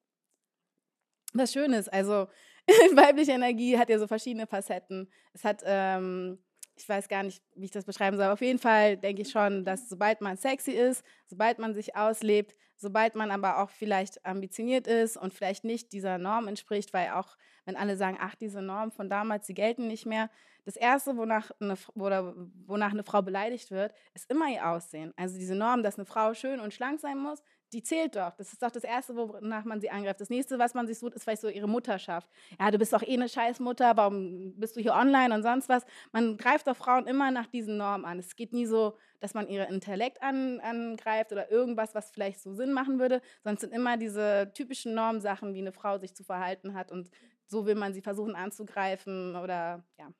E: was Schönes. Also weibliche Energie hat ja so verschiedene Facetten. Es hat, ähm, ich weiß gar nicht, wie ich das beschreiben soll, auf jeden Fall denke ich schon, dass sobald man sexy ist, sobald man sich auslebt, sobald man aber auch vielleicht ambitioniert ist und vielleicht nicht dieser Norm entspricht, weil auch, wenn alle sagen, ach, diese Normen von damals, die gelten nicht mehr, das Erste, wonach eine, oder wonach eine Frau beleidigt wird, ist immer ihr Aussehen. Also diese Norm, dass eine Frau schön und schlank sein muss, die zählt doch. Das ist doch das Erste, wonach man sie angreift. Das Nächste, was man sich sucht, ist vielleicht so ihre Mutterschaft. Ja, du bist doch eh eine Scheißmutter, warum bist du hier online und sonst was? Man greift doch Frauen immer nach diesen Normen an. Es geht nie so, dass man ihre Intellekt an, angreift oder irgendwas, was vielleicht so Sinn machen würde, es sind immer diese typischen Normsachen, wie eine Frau sich zu verhalten hat und so will man sie versuchen anzugreifen oder ja.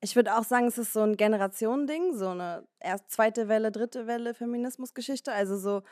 D: Ich würde auch sagen, es ist so ein Generationending, so eine erst zweite Welle, dritte Welle Feminismusgeschichte. Also so,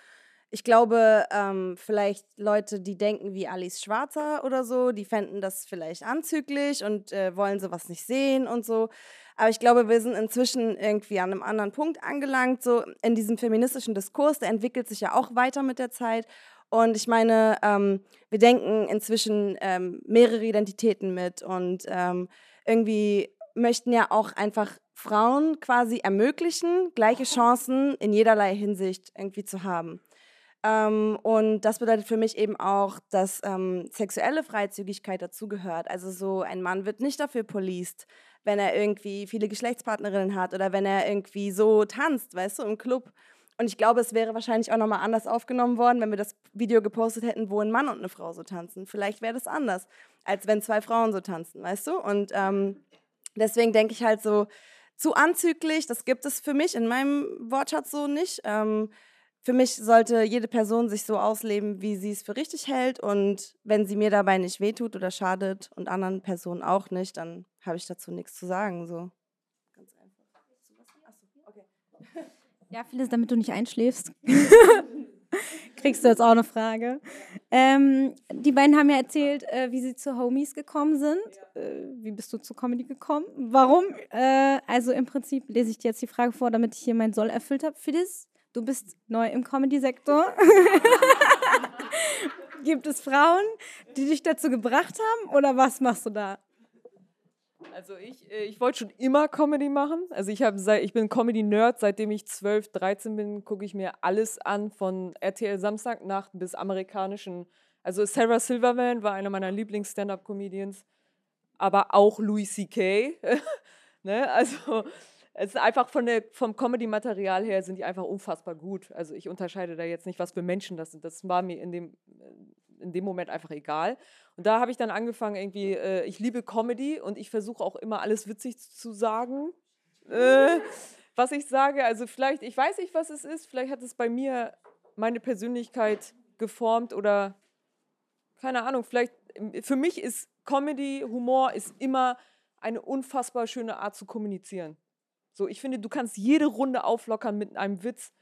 D: ich glaube, ähm, vielleicht Leute, die denken wie Alice Schwarzer oder so, die fänden das vielleicht anzüglich und äh, wollen sowas nicht sehen und so. Aber ich glaube, wir sind inzwischen irgendwie an einem anderen Punkt angelangt, so in diesem feministischen Diskurs, der entwickelt sich ja auch weiter mit der Zeit. Und ich meine, ähm, wir denken inzwischen ähm, mehrere Identitäten mit und ähm, irgendwie möchten ja auch einfach Frauen quasi ermöglichen, gleiche Chancen in jederlei Hinsicht irgendwie zu haben. Ähm, und das bedeutet für mich eben auch, dass ähm, sexuelle Freizügigkeit dazugehört. Also so ein Mann wird nicht dafür policed, wenn er irgendwie viele Geschlechtspartnerinnen hat oder wenn er irgendwie so tanzt, weißt du, im Club. Und ich glaube, es wäre wahrscheinlich auch nochmal anders aufgenommen worden, wenn wir das Video gepostet hätten, wo ein Mann und eine Frau so tanzen. Vielleicht wäre das anders, als wenn zwei Frauen so tanzen, weißt du? Und ähm, deswegen denke ich halt so, zu anzüglich, das gibt es für mich in meinem Wortschatz so nicht. Ähm, für mich sollte jede Person sich so ausleben, wie sie es für richtig hält. Und wenn sie mir dabei nicht wehtut oder schadet und anderen Personen auch nicht, dann habe ich dazu nichts zu sagen. So. Ganz einfach.
B: Achso, okay. Ja, vieles, damit du nicht einschläfst. Kriegst du jetzt auch eine Frage. Ähm, die beiden haben ja erzählt, äh, wie sie zu Homies gekommen sind. Äh, wie bist du zu Comedy gekommen? Warum? Äh, also im Prinzip lese ich dir jetzt die Frage vor, damit ich hier meinen Soll erfüllt habe. Phyllis, du bist neu im Comedy-Sektor. Gibt es Frauen, die dich dazu gebracht haben oder was machst du da?
F: Also ich, äh, ich wollte schon immer Comedy machen. Also ich, hab, ich bin Comedy-Nerd, seitdem ich 12, 13 bin, gucke ich mir alles an, von RTL Samstagnacht bis amerikanischen. Also Sarah Silverman war einer meiner Lieblings-Stand-Up-Comedians, aber auch Louis C.K. ne? Also es ist einfach von der, vom Comedy-Material her sind die einfach unfassbar gut. Also ich unterscheide da jetzt nicht, was für Menschen das sind. Das war mir in dem, in dem Moment einfach egal. Und da habe ich dann angefangen, irgendwie, äh, ich liebe Comedy und ich versuche auch immer alles witzig zu sagen, äh, was ich sage. Also vielleicht, ich weiß nicht, was es ist, vielleicht hat es bei mir meine Persönlichkeit geformt oder keine Ahnung, vielleicht, für mich ist Comedy, Humor ist immer eine unfassbar schöne Art zu kommunizieren. So, ich finde, du kannst jede Runde auflockern mit einem Witz,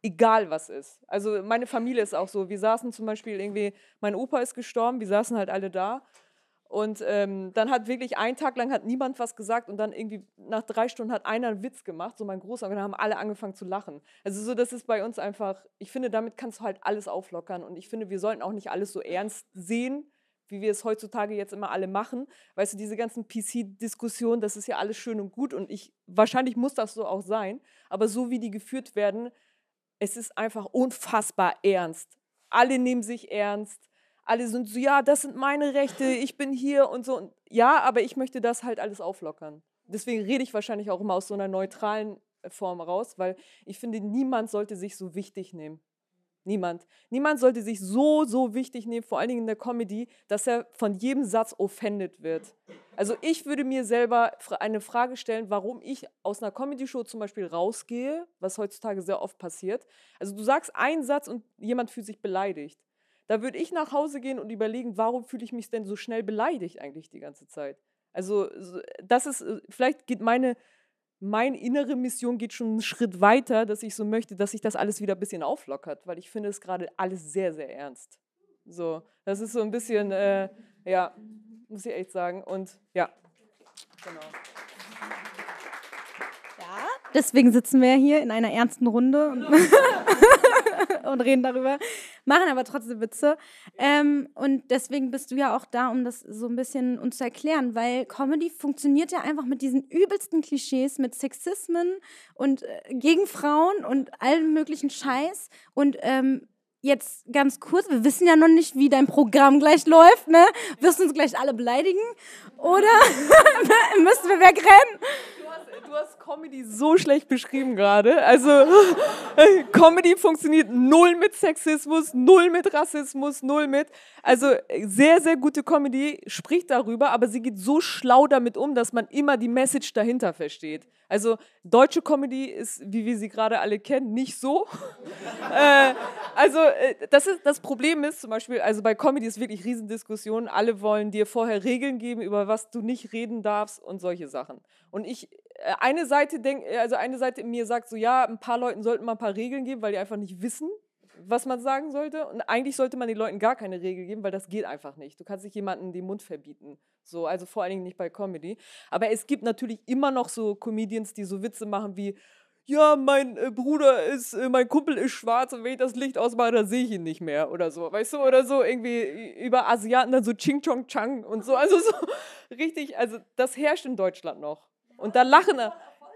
F: egal was ist. Also meine Familie ist auch so. Wir saßen zum Beispiel irgendwie, mein Opa ist gestorben, wir saßen halt alle da. Und ähm, dann hat wirklich einen Tag lang hat niemand was gesagt und dann irgendwie nach drei Stunden hat einer einen Witz gemacht, so mein Großonkel, dann haben alle angefangen zu lachen. Also so, das ist bei uns einfach, ich finde, damit kannst du halt alles auflockern und ich finde, wir sollten auch nicht alles so ernst sehen, wie wir es heutzutage jetzt immer alle machen. Weißt du, diese ganzen PC-Diskussionen, das ist ja alles schön und gut und ich, wahrscheinlich muss das so auch sein, aber so wie die geführt werden, es ist einfach unfassbar ernst. Alle nehmen sich ernst. Alle sind so, ja, das sind meine Rechte, ich bin hier und so. Und ja, aber ich möchte das halt alles auflockern. Deswegen rede ich wahrscheinlich auch immer aus so einer neutralen Form raus, weil ich finde, niemand sollte sich so wichtig nehmen. Niemand. Niemand sollte sich so, so wichtig nehmen, vor allen Dingen in der Comedy, dass er von jedem Satz offended wird. Also ich würde mir selber eine Frage stellen, warum ich aus einer Comedy-Show zum Beispiel rausgehe, was heutzutage sehr oft passiert. Also du sagst einen Satz und jemand fühlt sich beleidigt. Da würde ich nach Hause gehen und überlegen, warum fühle ich mich denn so schnell beleidigt eigentlich die ganze Zeit? Also das ist, äh, vielleicht geht meine meine innere Mission geht schon einen Schritt weiter, dass ich so möchte, dass sich das alles wieder ein bisschen auflockert, weil ich finde es gerade alles sehr, sehr ernst. So, das ist so ein bisschen, äh, ja, muss ich echt sagen. Und ja, genau.
B: Ja, deswegen sitzen wir hier in einer ernsten Runde. Und und reden darüber, machen aber trotzdem Witze. Ähm, und deswegen bist du ja auch da, um das so ein bisschen uns zu erklären, weil Comedy funktioniert ja einfach mit diesen übelsten Klischees, mit Sexismen und äh, gegen Frauen und allen möglichen Scheiß. Und ähm, jetzt ganz kurz, wir wissen ja noch nicht, wie dein Programm gleich läuft, ne? Wirst uns gleich alle beleidigen? Oder müssen wir wegrennen?
F: Du hast Comedy so schlecht beschrieben gerade. Also Comedy funktioniert null mit Sexismus, null mit Rassismus, null mit. Also sehr, sehr gute Comedy spricht darüber, aber sie geht so schlau damit um, dass man immer die Message dahinter versteht. Also deutsche Comedy ist, wie wir sie gerade alle kennen, nicht so. äh, also äh, das, ist, das Problem ist zum Beispiel, also bei Comedy ist wirklich Riesendiskussion. Alle wollen dir vorher Regeln geben, über was du nicht reden darfst und solche Sachen. Und ich, eine Seite denkt, also eine Seite in mir sagt so, ja, ein paar Leuten sollten mal ein paar Regeln geben, weil die einfach nicht wissen, was man sagen sollte. Und eigentlich sollte man den Leuten gar keine Regel geben, weil das geht einfach nicht. Du kannst nicht jemanden den Mund verbieten. So, also vor allen Dingen nicht bei Comedy. Aber es gibt natürlich immer noch so Comedians, die so Witze machen wie, ja, mein äh, Bruder ist, äh, mein Kumpel ist schwarz und wenn ich das Licht ausmache, dann sehe ich ihn nicht mehr oder so, weißt du, oder so irgendwie über Asiaten dann so Ching Chong Chang und so, also so richtig, also das herrscht in Deutschland noch. Und da lachen,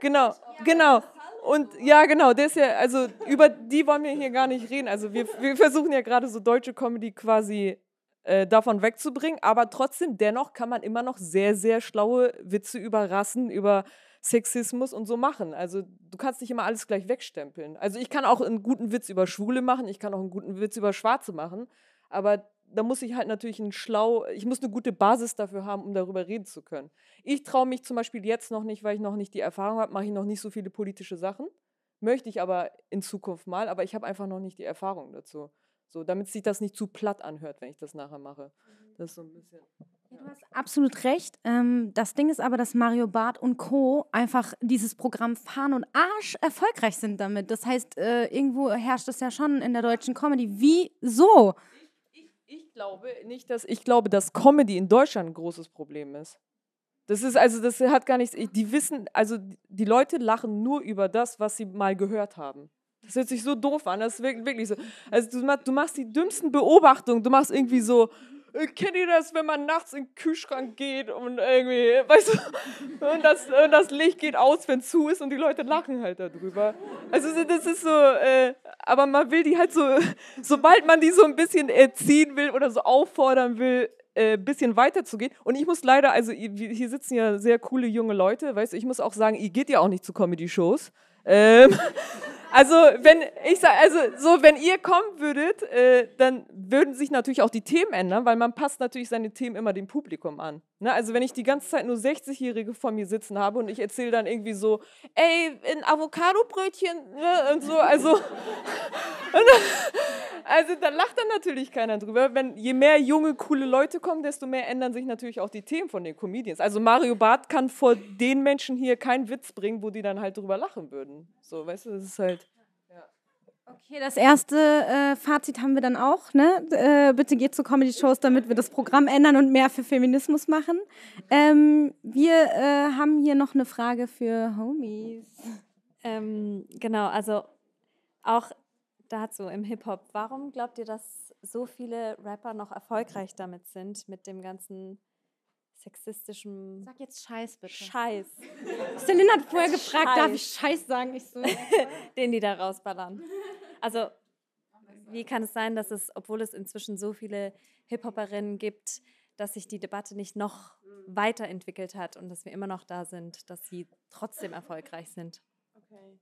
F: genau, genau. Und ja, genau, das ja, also über die wollen wir hier gar nicht reden. Also wir, wir versuchen ja gerade so deutsche Comedy quasi äh, davon wegzubringen, aber trotzdem, dennoch kann man immer noch sehr, sehr schlaue Witze über Rassen, über Sexismus und so machen. Also du kannst nicht immer alles gleich wegstempeln. Also ich kann auch einen guten Witz über Schwule machen, ich kann auch einen guten Witz über Schwarze machen, aber da muss ich halt natürlich ein schlau, ich muss eine gute Basis dafür haben, um darüber reden zu können. Ich traue mich zum Beispiel jetzt noch nicht, weil ich noch nicht die Erfahrung habe, mache ich noch nicht so viele politische Sachen. Möchte ich aber in Zukunft mal, aber ich habe einfach noch nicht die Erfahrung dazu. So, damit sich das nicht zu platt anhört, wenn ich das nachher mache. Das ist so ein bisschen.
B: Du hast absolut recht. Ähm, das Ding ist aber, dass Mario Barth und Co. einfach dieses Programm fahren und Arsch erfolgreich sind damit. Das heißt, äh, irgendwo herrscht das ja schon in der deutschen Comedy. Wieso?
F: Ich glaube nicht, dass ich glaube, dass Comedy in Deutschland ein großes Problem ist. Das ist also, das hat gar nichts. Die wissen, also die Leute lachen nur über das, was sie mal gehört haben. Das hört sich so doof an. Das ist wirklich so. Also du, du machst die dümmsten Beobachtungen. Du machst irgendwie so, kennt ihr das, wenn man nachts in den Kühlschrank geht und irgendwie, weißt du, und das, und das Licht geht aus, wenn es zu ist und die Leute lachen halt darüber. Also das ist so, äh, aber man will die halt so, sobald man die so ein bisschen erziehen will oder so auffordern will, äh, bisschen weiterzugehen. Und ich muss leider, also hier sitzen ja sehr coole junge Leute, weißt du, ich muss auch sagen, ihr geht ja auch nicht zu Comedy-Shows. Ähm, also wenn ich sage, also so wenn ihr kommen würdet, äh, dann würden sich natürlich auch die Themen ändern, weil man passt natürlich seine Themen immer dem Publikum an. Ne? Also wenn ich die ganze Zeit nur 60-Jährige vor mir sitzen habe und ich erzähle dann irgendwie so, ey, ein Avocadobrötchen ne? und so, also also da lacht dann natürlich keiner drüber. Wenn je mehr junge coole Leute kommen, desto mehr ändern sich natürlich auch die Themen von den Comedians. Also Mario Barth kann vor den Menschen hier keinen Witz bringen, wo die dann halt drüber lachen würden. So, weißt du, das ist halt.
B: Okay, das erste äh, Fazit haben wir dann auch. Ne? Äh, bitte geht zu Comedy-Shows, damit wir das Programm ändern und mehr für Feminismus machen. Ähm, wir äh, haben hier noch eine Frage für Homies.
C: Ähm, genau, also auch dazu im Hip-Hop. Warum glaubt ihr, dass so viele Rapper noch erfolgreich damit sind, mit dem ganzen sexistischen.
B: Sag jetzt Scheiß bitte.
C: Scheiß.
B: Celine hat vorher gefragt, Scheiß. darf ich Scheiß sagen? Ich so.
C: Den die da rausballern. Also, wie kann es sein, dass es, obwohl es inzwischen so viele Hip-Hoperinnen gibt, dass sich die Debatte nicht noch weiterentwickelt hat und dass wir immer noch da sind, dass sie trotzdem erfolgreich sind? Okay.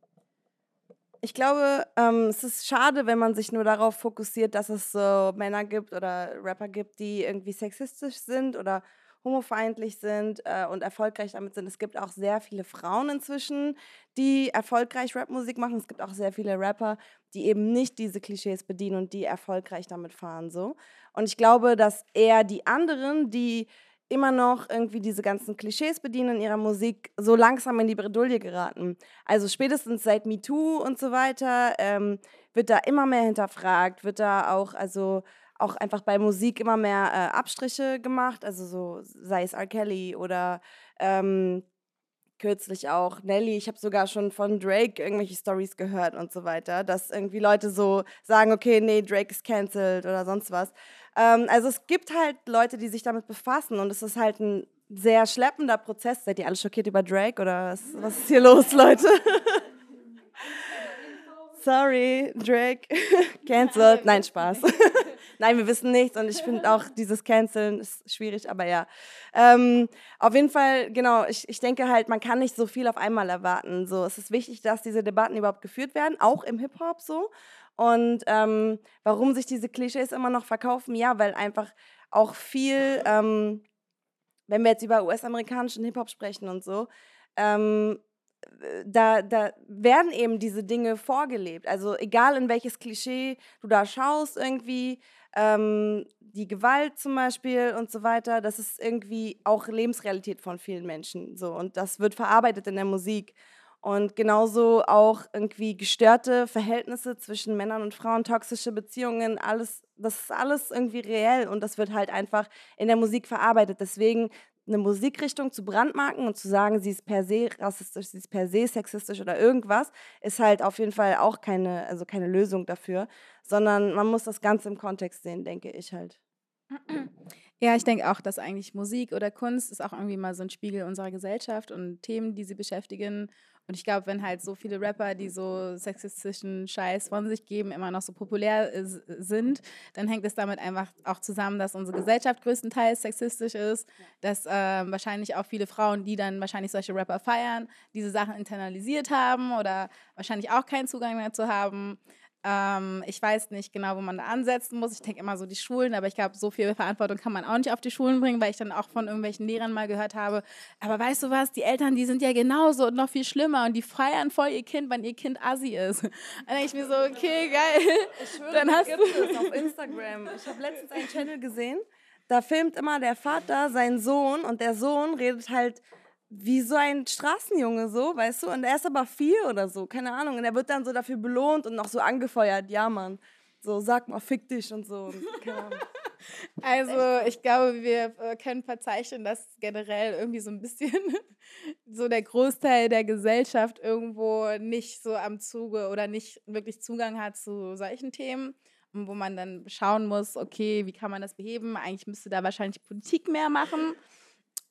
D: Ich glaube, ähm, es ist schade, wenn man sich nur darauf fokussiert, dass es so Männer gibt oder Rapper gibt, die irgendwie sexistisch sind oder homofeindlich sind äh, und erfolgreich damit sind. Es gibt auch sehr viele Frauen inzwischen, die erfolgreich Rapmusik machen. Es gibt auch sehr viele Rapper, die eben nicht diese Klischees bedienen und die erfolgreich damit fahren. So. Und ich glaube, dass eher die anderen, die immer noch irgendwie diese ganzen Klischees bedienen in ihrer Musik, so langsam in die Bredouille geraten. Also spätestens seit MeToo und so weiter ähm, wird da immer mehr hinterfragt, wird da auch, also auch einfach bei Musik immer mehr äh, Abstriche gemacht, also so sei es R. Kelly oder ähm, kürzlich auch Nelly. Ich habe sogar schon von Drake irgendwelche Stories gehört und so weiter, dass irgendwie Leute so sagen, okay, nee, Drake ist cancelled oder sonst was. Ähm, also es gibt halt Leute, die sich damit befassen und es ist halt ein sehr schleppender Prozess. Seid ihr alle schockiert über Drake oder was, was ist hier los, Leute? Sorry, Drake. Cancelled. Nein, Spaß. Nein, wir wissen nichts und ich finde auch dieses Canceln ist schwierig, aber ja. Ähm, auf jeden Fall, genau, ich, ich denke halt, man kann nicht so viel auf einmal erwarten. So, es ist wichtig, dass diese Debatten überhaupt geführt werden, auch im Hip-Hop so. Und ähm, warum sich diese Klischees immer noch verkaufen? Ja, weil einfach auch viel, ähm, wenn wir jetzt über US-amerikanischen Hip-Hop sprechen und so, ähm, da, da werden eben diese Dinge vorgelebt. Also egal in welches Klischee du da schaust irgendwie, ähm, die Gewalt zum Beispiel und so weiter, das ist irgendwie auch Lebensrealität von vielen Menschen. So. Und das wird verarbeitet in der Musik. Und genauso auch irgendwie gestörte Verhältnisse zwischen Männern und Frauen, toxische Beziehungen, alles, das ist alles irgendwie reell und das wird halt einfach in der Musik verarbeitet. Deswegen eine Musikrichtung zu brandmarken und zu sagen, sie ist per se rassistisch, sie ist per se sexistisch oder irgendwas, ist halt auf jeden Fall auch keine, also keine Lösung dafür, sondern man muss das Ganze im Kontext sehen, denke ich halt.
E: Ja, ich denke auch, dass eigentlich Musik oder Kunst ist auch irgendwie mal so ein Spiegel unserer Gesellschaft und Themen, die sie beschäftigen. Und ich glaube, wenn halt so viele Rapper, die so sexistischen Scheiß von sich geben, immer noch so populär äh, sind, dann hängt es damit einfach auch zusammen, dass unsere Gesellschaft größtenteils sexistisch ist, dass äh, wahrscheinlich auch viele Frauen, die dann wahrscheinlich solche Rapper feiern, diese Sachen internalisiert haben oder wahrscheinlich auch keinen Zugang dazu haben. Ähm, ich weiß nicht genau, wo man da ansetzen muss. Ich denke immer so die Schulen, aber ich glaube, so viel Verantwortung kann man auch nicht auf die Schulen bringen, weil ich dann auch von irgendwelchen Lehrern mal gehört habe, aber weißt du was, die Eltern, die sind ja genauso und noch viel schlimmer und die feiern voll ihr Kind, wenn ihr Kind assi ist. Dann denke ich mir so, okay, geil.
D: Ich schwöre, dann hast gibt du es auf Instagram. Ich habe letztens einen Channel gesehen, da filmt immer der Vater seinen Sohn und der Sohn redet halt wie so ein Straßenjunge so, weißt du? Und er ist aber vier oder so, keine Ahnung. Und er wird dann so dafür belohnt und noch so angefeuert, ja, Mann. So, sag mal, fick dich und so. Und,
E: also, ich glaube, wir äh, können verzeichnen, dass generell irgendwie so ein bisschen so der Großteil der Gesellschaft irgendwo nicht so am Zuge oder nicht wirklich Zugang hat zu solchen Themen wo man dann schauen muss, okay, wie kann man das beheben? Eigentlich müsste da wahrscheinlich Politik mehr machen.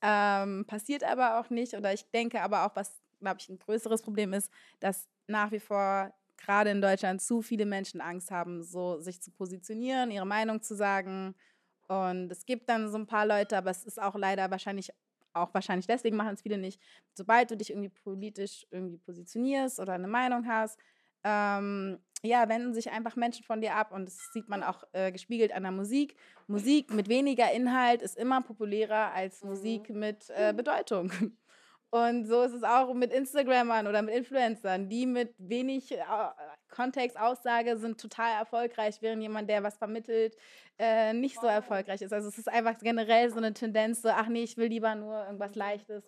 E: Ähm, passiert aber auch nicht. Oder ich denke aber auch, was, glaube ich, ein größeres Problem ist, dass nach wie vor gerade in Deutschland zu viele Menschen Angst haben, so sich zu positionieren, ihre Meinung zu sagen. Und es gibt dann so ein paar Leute, aber es ist auch leider wahrscheinlich auch wahrscheinlich deswegen machen es viele nicht. Sobald du dich irgendwie politisch irgendwie positionierst oder eine Meinung hast, ähm, ja, wenden sich einfach Menschen von dir ab und das sieht man auch äh, gespiegelt an der Musik. Musik mit weniger Inhalt ist immer populärer als mhm. Musik mit äh, Bedeutung. Und so ist es auch mit Instagrammern oder mit Influencern. Die mit wenig äh, Kontext, Aussage sind total erfolgreich, während jemand, der was vermittelt, äh, nicht so erfolgreich ist. Also es ist einfach generell so eine Tendenz, so, ach nee, ich will lieber nur irgendwas Leichtes,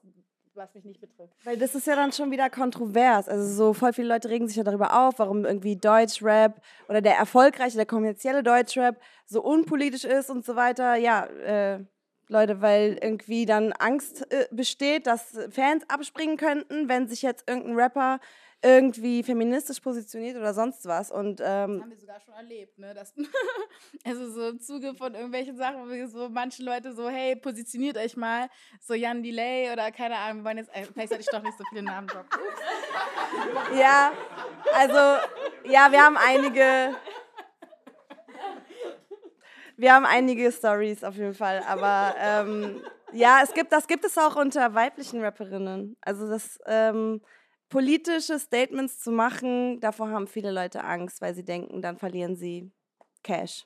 E: was mich nicht betrifft.
D: Weil das ist ja dann schon wieder kontrovers. Also so voll viele Leute regen sich ja darüber auf, warum irgendwie Deutschrap oder der erfolgreiche, der kommerzielle Deutschrap so unpolitisch ist und so weiter. Ja, äh, Leute, weil irgendwie dann Angst äh, besteht, dass Fans abspringen könnten, wenn sich jetzt irgendein Rapper irgendwie feministisch positioniert oder sonst was. Und, ähm,
E: das haben wir sogar schon erlebt, ne? Dass, also so im Zuge von irgendwelchen Sachen, wo so manche Leute so, hey, positioniert euch mal, so Jan Delay oder keine Ahnung, wir wollen jetzt, äh, vielleicht sollte ich doch nicht so viele Namen droppen.
D: ja, also, ja, wir haben einige, wir haben einige Stories auf jeden Fall, aber ähm, ja, es gibt, das gibt es auch unter weiblichen Rapperinnen. Also das, ähm, politische Statements zu machen, davor haben viele Leute Angst, weil sie denken, dann verlieren sie Cash.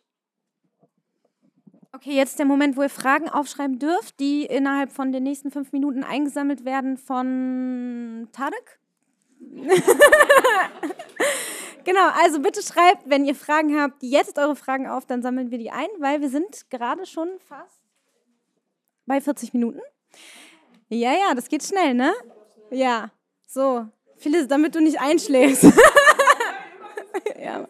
B: Okay, jetzt der Moment, wo ihr Fragen aufschreiben dürft, die innerhalb von den nächsten fünf Minuten eingesammelt werden von Tarek. genau, also bitte schreibt, wenn ihr Fragen habt, jetzt eure Fragen auf, dann sammeln wir die ein, weil wir sind gerade schon fast bei 40 Minuten. Ja, ja, das geht schnell, ne? Ja, so. Phyllis, damit du nicht einschläfst. ja.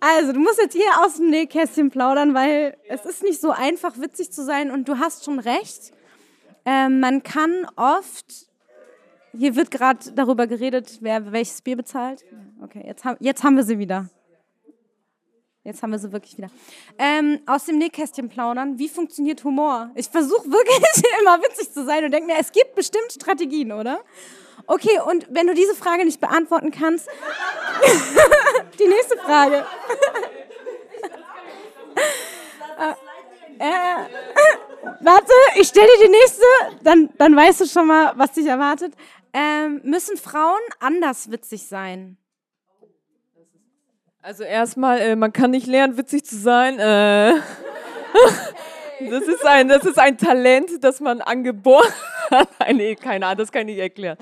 B: Also, du musst jetzt hier aus dem Nähkästchen plaudern, weil es ist nicht so einfach, witzig zu sein und du hast schon recht. Ähm, man kann oft, hier wird gerade darüber geredet, wer welches Bier bezahlt. Okay, jetzt, jetzt haben wir sie wieder. Jetzt haben wir sie wirklich wieder. Ähm, aus dem Nähkästchen plaudern. Wie funktioniert Humor? Ich versuche wirklich immer witzig zu sein und denke mir, es gibt bestimmt Strategien, oder? Okay, und wenn du diese Frage nicht beantworten kannst, die nächste Frage. äh, äh, warte, ich stelle dir die nächste, dann, dann weißt du schon mal, was dich erwartet. Ähm, müssen Frauen anders witzig sein?
F: Also erstmal, äh, man kann nicht lernen, witzig zu sein. Äh, das, ist ein, das ist ein Talent, das man angeboren hat. nee, keine Ahnung, das kann ich nicht erklären.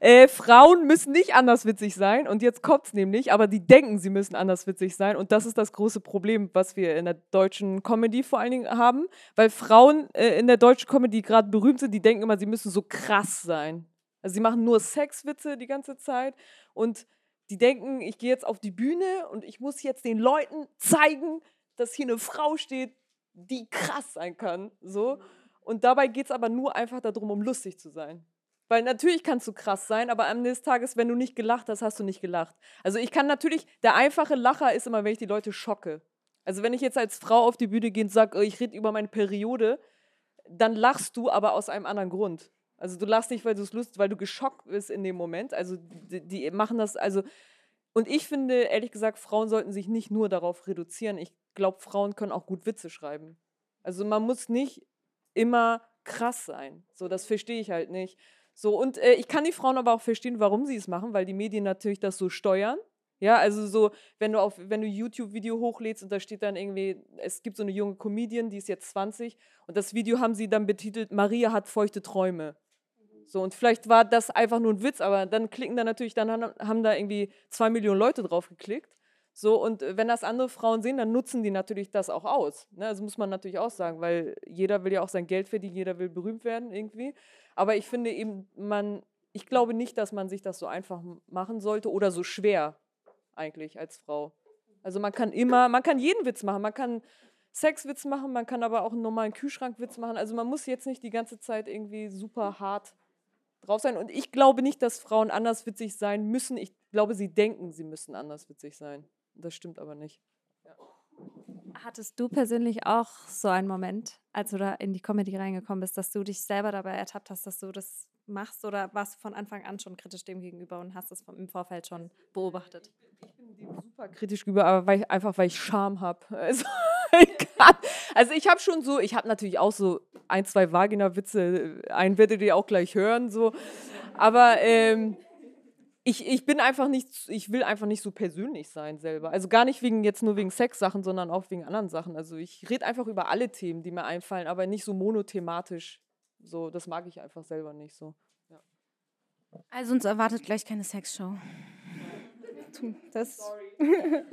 F: Äh, Frauen müssen nicht anders witzig sein und jetzt kommt es nämlich, aber die denken, sie müssen anders witzig sein und das ist das große Problem, was wir in der deutschen Comedy vor allen Dingen haben, weil Frauen äh, in der deutschen Comedy gerade berühmt sind, die denken immer, sie müssen so krass sein. Also sie machen nur Sexwitze die ganze Zeit und die denken, ich gehe jetzt auf die Bühne und ich muss jetzt den Leuten zeigen, dass hier eine Frau steht, die krass sein kann. So. Und dabei geht es aber nur einfach darum, um lustig zu sein. Weil natürlich kannst du krass sein, aber am Ende des Tages, wenn du nicht gelacht hast, hast du nicht gelacht. Also ich kann natürlich, der einfache Lacher ist immer, wenn ich die Leute schocke. Also wenn ich jetzt als Frau auf die Bühne gehe und sage, oh, ich rede über meine Periode, dann lachst du aber aus einem anderen Grund. Also du lachst nicht, weil du es lust, weil du geschockt bist in dem Moment. Also die, die, machen das, also und ich finde, ehrlich gesagt, Frauen sollten sich nicht nur darauf reduzieren. Ich glaube, Frauen können auch gut Witze schreiben. Also man muss nicht immer krass sein. So, das verstehe ich halt nicht. So, und äh, ich kann die Frauen aber auch verstehen, warum sie es machen, weil die Medien natürlich das so steuern. Ja, also so, wenn du auf, wenn du YouTube-Video hochlädst und da steht dann irgendwie, es gibt so eine junge Comedian, die ist jetzt 20 und das Video haben sie dann betitelt, Maria hat feuchte Träume. So, und vielleicht war das einfach nur ein Witz, aber dann klicken da natürlich, dann haben da irgendwie zwei Millionen Leute drauf geklickt. So, und wenn das andere Frauen sehen, dann nutzen die natürlich das auch aus. Ne? Das muss man natürlich auch sagen, weil jeder will ja auch sein Geld verdienen, jeder will berühmt werden irgendwie. Aber ich finde eben, man, ich glaube nicht, dass man sich das so einfach machen sollte oder so schwer eigentlich als Frau. Also man kann immer, man kann jeden Witz machen, man kann Sexwitz machen, man kann aber auch einen normalen Kühlschrankwitz machen. Also man muss jetzt nicht die ganze Zeit irgendwie super hart drauf sein. Und ich glaube nicht, dass Frauen anders witzig sein müssen. Ich glaube, sie denken, sie müssen anders witzig sein. Das stimmt aber nicht. Ja.
C: Hattest du persönlich auch so einen Moment, als du da in die Comedy reingekommen bist, dass du dich selber dabei ertappt hast, dass du das machst oder warst du von Anfang an schon kritisch dem gegenüber und hast es im Vorfeld schon beobachtet?
F: Ich bin dem super kritisch gegenüber, aber weil ich, einfach weil ich Scham habe. Also, also ich habe schon so, ich habe natürlich auch so ein, zwei Vagina-Witze, einen werdet ihr auch gleich hören, so. Aber ähm, ich, ich bin einfach nicht, ich will einfach nicht so persönlich sein selber. Also gar nicht wegen jetzt nur wegen Sexsachen, sondern auch wegen anderen Sachen. Also ich rede einfach über alle Themen, die mir einfallen, aber nicht so monothematisch. So, das mag ich einfach selber nicht so. Ja.
B: Also uns erwartet gleich keine Sexshow. Das. Sorry.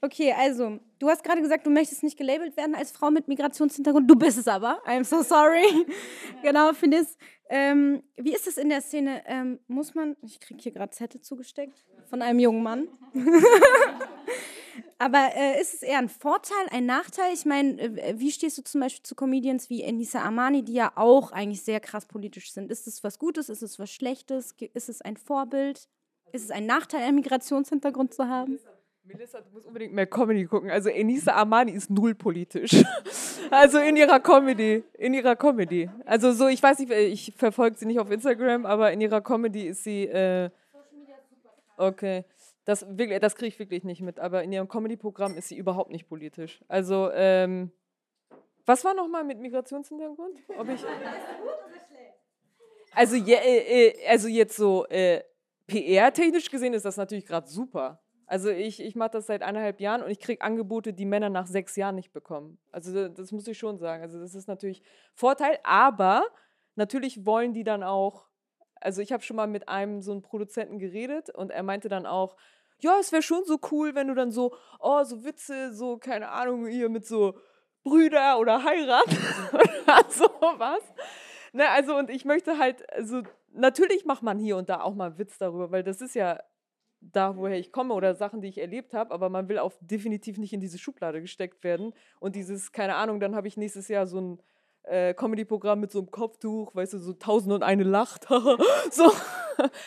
B: Okay, also, du hast gerade gesagt, du möchtest nicht gelabelt werden als Frau mit Migrationshintergrund. Du bist es aber. I'm so sorry. genau, finde ich. Ähm, wie ist es in der Szene? Ähm, muss man, ich kriege hier gerade Zettel zugesteckt von einem jungen Mann. aber äh, ist es eher ein Vorteil, ein Nachteil? Ich meine, äh, wie stehst du zum Beispiel zu Comedians wie Enisa Amani, die ja auch eigentlich sehr krass politisch sind? Ist es was Gutes? Ist es was Schlechtes? Ist es ein Vorbild? Ist es ein Nachteil, einen Migrationshintergrund zu haben?
F: Melissa, du musst unbedingt mehr Comedy gucken. Also Enisa Armani ist null politisch. also in ihrer Comedy, in ihrer Comedy. Also so, ich weiß nicht, ich verfolge sie nicht auf Instagram, aber in ihrer Comedy ist sie. Äh, okay, das, das kriege ich wirklich nicht mit. Aber in ihrem Comedy-Programm ist sie überhaupt nicht politisch. Also ähm, was war nochmal mit Migrationshintergrund? Ob ich also, je, äh, äh, also jetzt so äh, PR-technisch gesehen ist das natürlich gerade super. Also ich, ich mache das seit eineinhalb Jahren und ich kriege Angebote, die Männer nach sechs Jahren nicht bekommen. Also das muss ich schon sagen. Also das ist natürlich Vorteil, aber natürlich wollen die dann auch, also ich habe schon mal mit einem so einem Produzenten geredet und er meinte dann auch, ja, es wäre schon so cool, wenn du dann so, oh, so Witze, so, keine Ahnung, hier mit so Brüder oder Heirat oder sowas. Ne, also und ich möchte halt, also natürlich macht man hier und da auch mal Witz darüber, weil das ist ja da, woher ich komme oder Sachen, die ich erlebt habe, aber man will auch definitiv nicht in diese Schublade gesteckt werden. Und dieses, keine Ahnung, dann habe ich nächstes Jahr so ein äh, Comedy-Programm mit so einem Kopftuch, weißt du, so tausend und eine Lacht. so.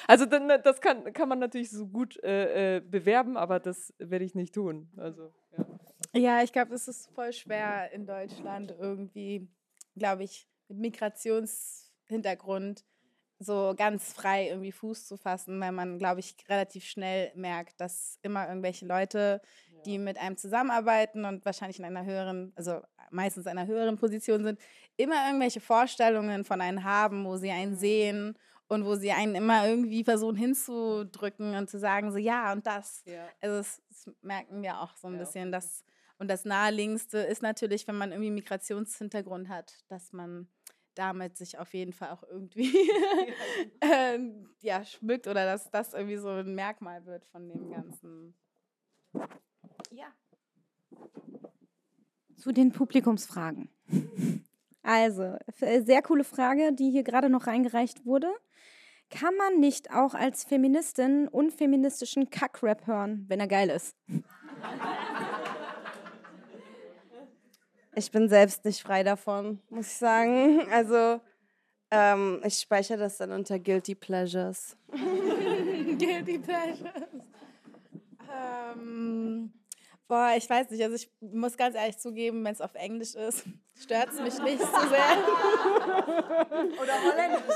F: Also dann, ne, das kann, kann man natürlich so gut äh, äh, bewerben, aber das werde ich nicht tun. Also, ja.
E: ja ich glaube, es ist voll schwer in Deutschland irgendwie, glaube ich, mit Migrationshintergrund so ganz frei irgendwie Fuß zu fassen, weil man, glaube ich, relativ schnell merkt, dass immer irgendwelche Leute, die mit einem zusammenarbeiten und wahrscheinlich in einer höheren, also meistens in einer höheren Position sind, immer irgendwelche Vorstellungen von einem haben, wo sie einen sehen und wo sie einen immer irgendwie versuchen hinzudrücken und zu sagen, so ja und das.
F: Ja.
E: Also das, das merken wir auch so ein
F: Ja.
E: bisschen. Dass, und das Naheliegendste ist natürlich, wenn man irgendwie Migrationshintergrund hat, dass man damit sich auf jeden Fall auch irgendwie ähm, ja, schmückt oder dass das irgendwie so ein Merkmal wird von dem Ganzen. Ja.
B: Zu den Publikumsfragen. Also, äh, sehr coole Frage, die hier gerade noch reingereicht wurde. Kann man nicht auch als Feministin unfeministischen Kackrap hören, wenn er geil ist?
D: Ich bin selbst nicht frei davon, muss ich sagen. Also ähm, ich speichere das dann unter Guilty Pleasures.
E: Guilty Pleasures. Ähm, boah, ich weiß nicht. Also ich muss ganz ehrlich zugeben, wenn es auf Englisch ist, stört es mich nicht so sehr.
D: Oder Holländisch,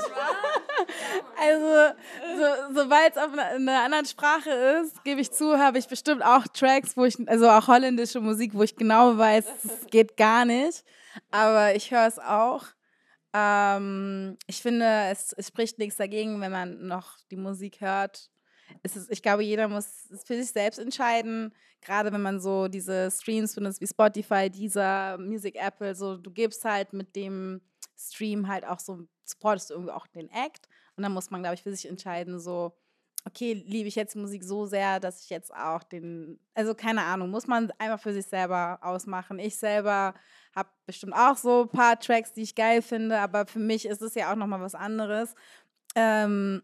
E: Also, so, sobald es auf einer, in einer anderen Sprache ist, gebe ich zu, habe ich bestimmt auch Tracks, wo ich, also auch holländische Musik, wo ich genau weiß, es geht gar nicht. Aber ich höre es auch. Ähm, ich finde, es, es spricht nichts dagegen, wenn man noch die Musik hört. Es ist, ich glaube, jeder muss es für sich selbst entscheiden. Gerade wenn man so diese Streams benutzt wie Spotify, dieser Music Apple, so du gibst halt mit dem Stream halt auch so, supportest du irgendwie auch den Act. Und dann muss man, glaube ich, für sich entscheiden, so, okay, liebe ich jetzt Musik so sehr, dass ich jetzt auch den, also keine Ahnung, muss man einfach für sich selber ausmachen. Ich selber habe bestimmt auch so ein paar Tracks, die ich geil finde, aber für mich ist es ja auch nochmal was anderes. Ähm,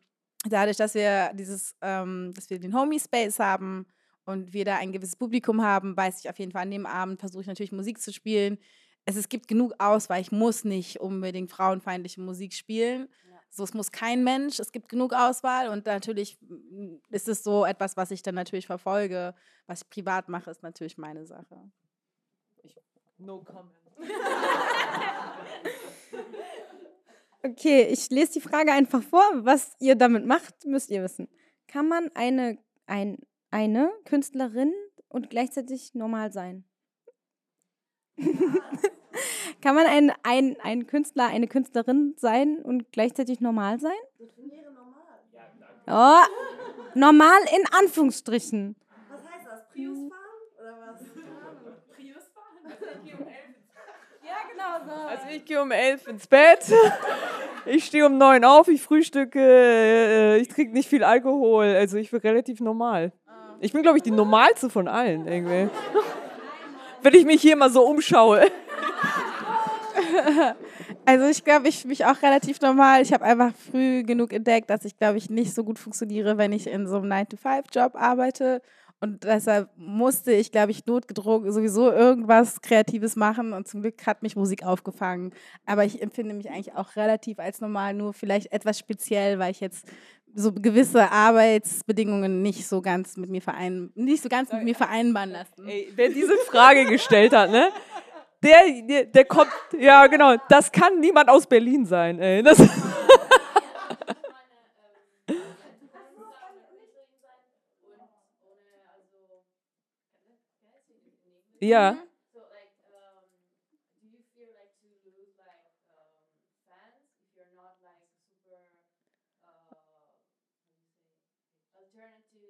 E: dadurch, dass wir dieses, ähm, dass wir den Homie Space haben und wir da ein gewisses Publikum haben, weiß ich auf jeden Fall an dem Abend, versuche ich natürlich Musik zu spielen. Es, es gibt genug Auswahl, ich muss nicht unbedingt frauenfeindliche Musik spielen. So, es muss kein Mensch, es gibt genug Auswahl und natürlich mm, ist es so etwas, was ich dann natürlich verfolge. Was ich privat mache, ist natürlich meine Sache.
F: No comment.
B: Okay, ich lese die Frage einfach vor. Was ihr damit macht, müsst ihr wissen. Kann man eine, ein, eine Künstlerin und gleichzeitig normal sein? Kann man ein, ein, ein Künstler, eine Künstlerin sein und gleichzeitig normal sein? Oh, normal in Anführungsstrichen.
D: Was heißt das? Prius fahren? Oder was?
B: Ja, genau so.
F: Also ich gehe um elf ins Bett. Ich stehe um neun auf, ich frühstücke, äh, ich trinke nicht viel Alkohol. Also ich bin relativ normal. Ich bin, glaube ich, die normalste von allen irgendwie. Wenn ich mich hier mal so umschaue.
E: Also ich glaube, ich mich auch relativ normal. Ich habe einfach früh genug entdeckt, dass ich, glaube ich, nicht so gut funktioniere, wenn ich in so einem 9-to-5-Job arbeite. Und deshalb musste ich, glaube ich, notgedrungen sowieso irgendwas Kreatives machen. Und zum Glück hat mich Musik aufgefangen. Aber ich empfinde mich eigentlich auch relativ als normal, nur vielleicht etwas speziell, weil ich jetzt so gewisse Arbeitsbedingungen nicht so ganz mit mir verein nicht so ganz mit mir vereinbaren lassen.
F: Ey, wer diese Frage gestellt hat, ne? Der, der, der kommt, ja genau, das kann niemand aus Berlin sein, ey. Das, ja.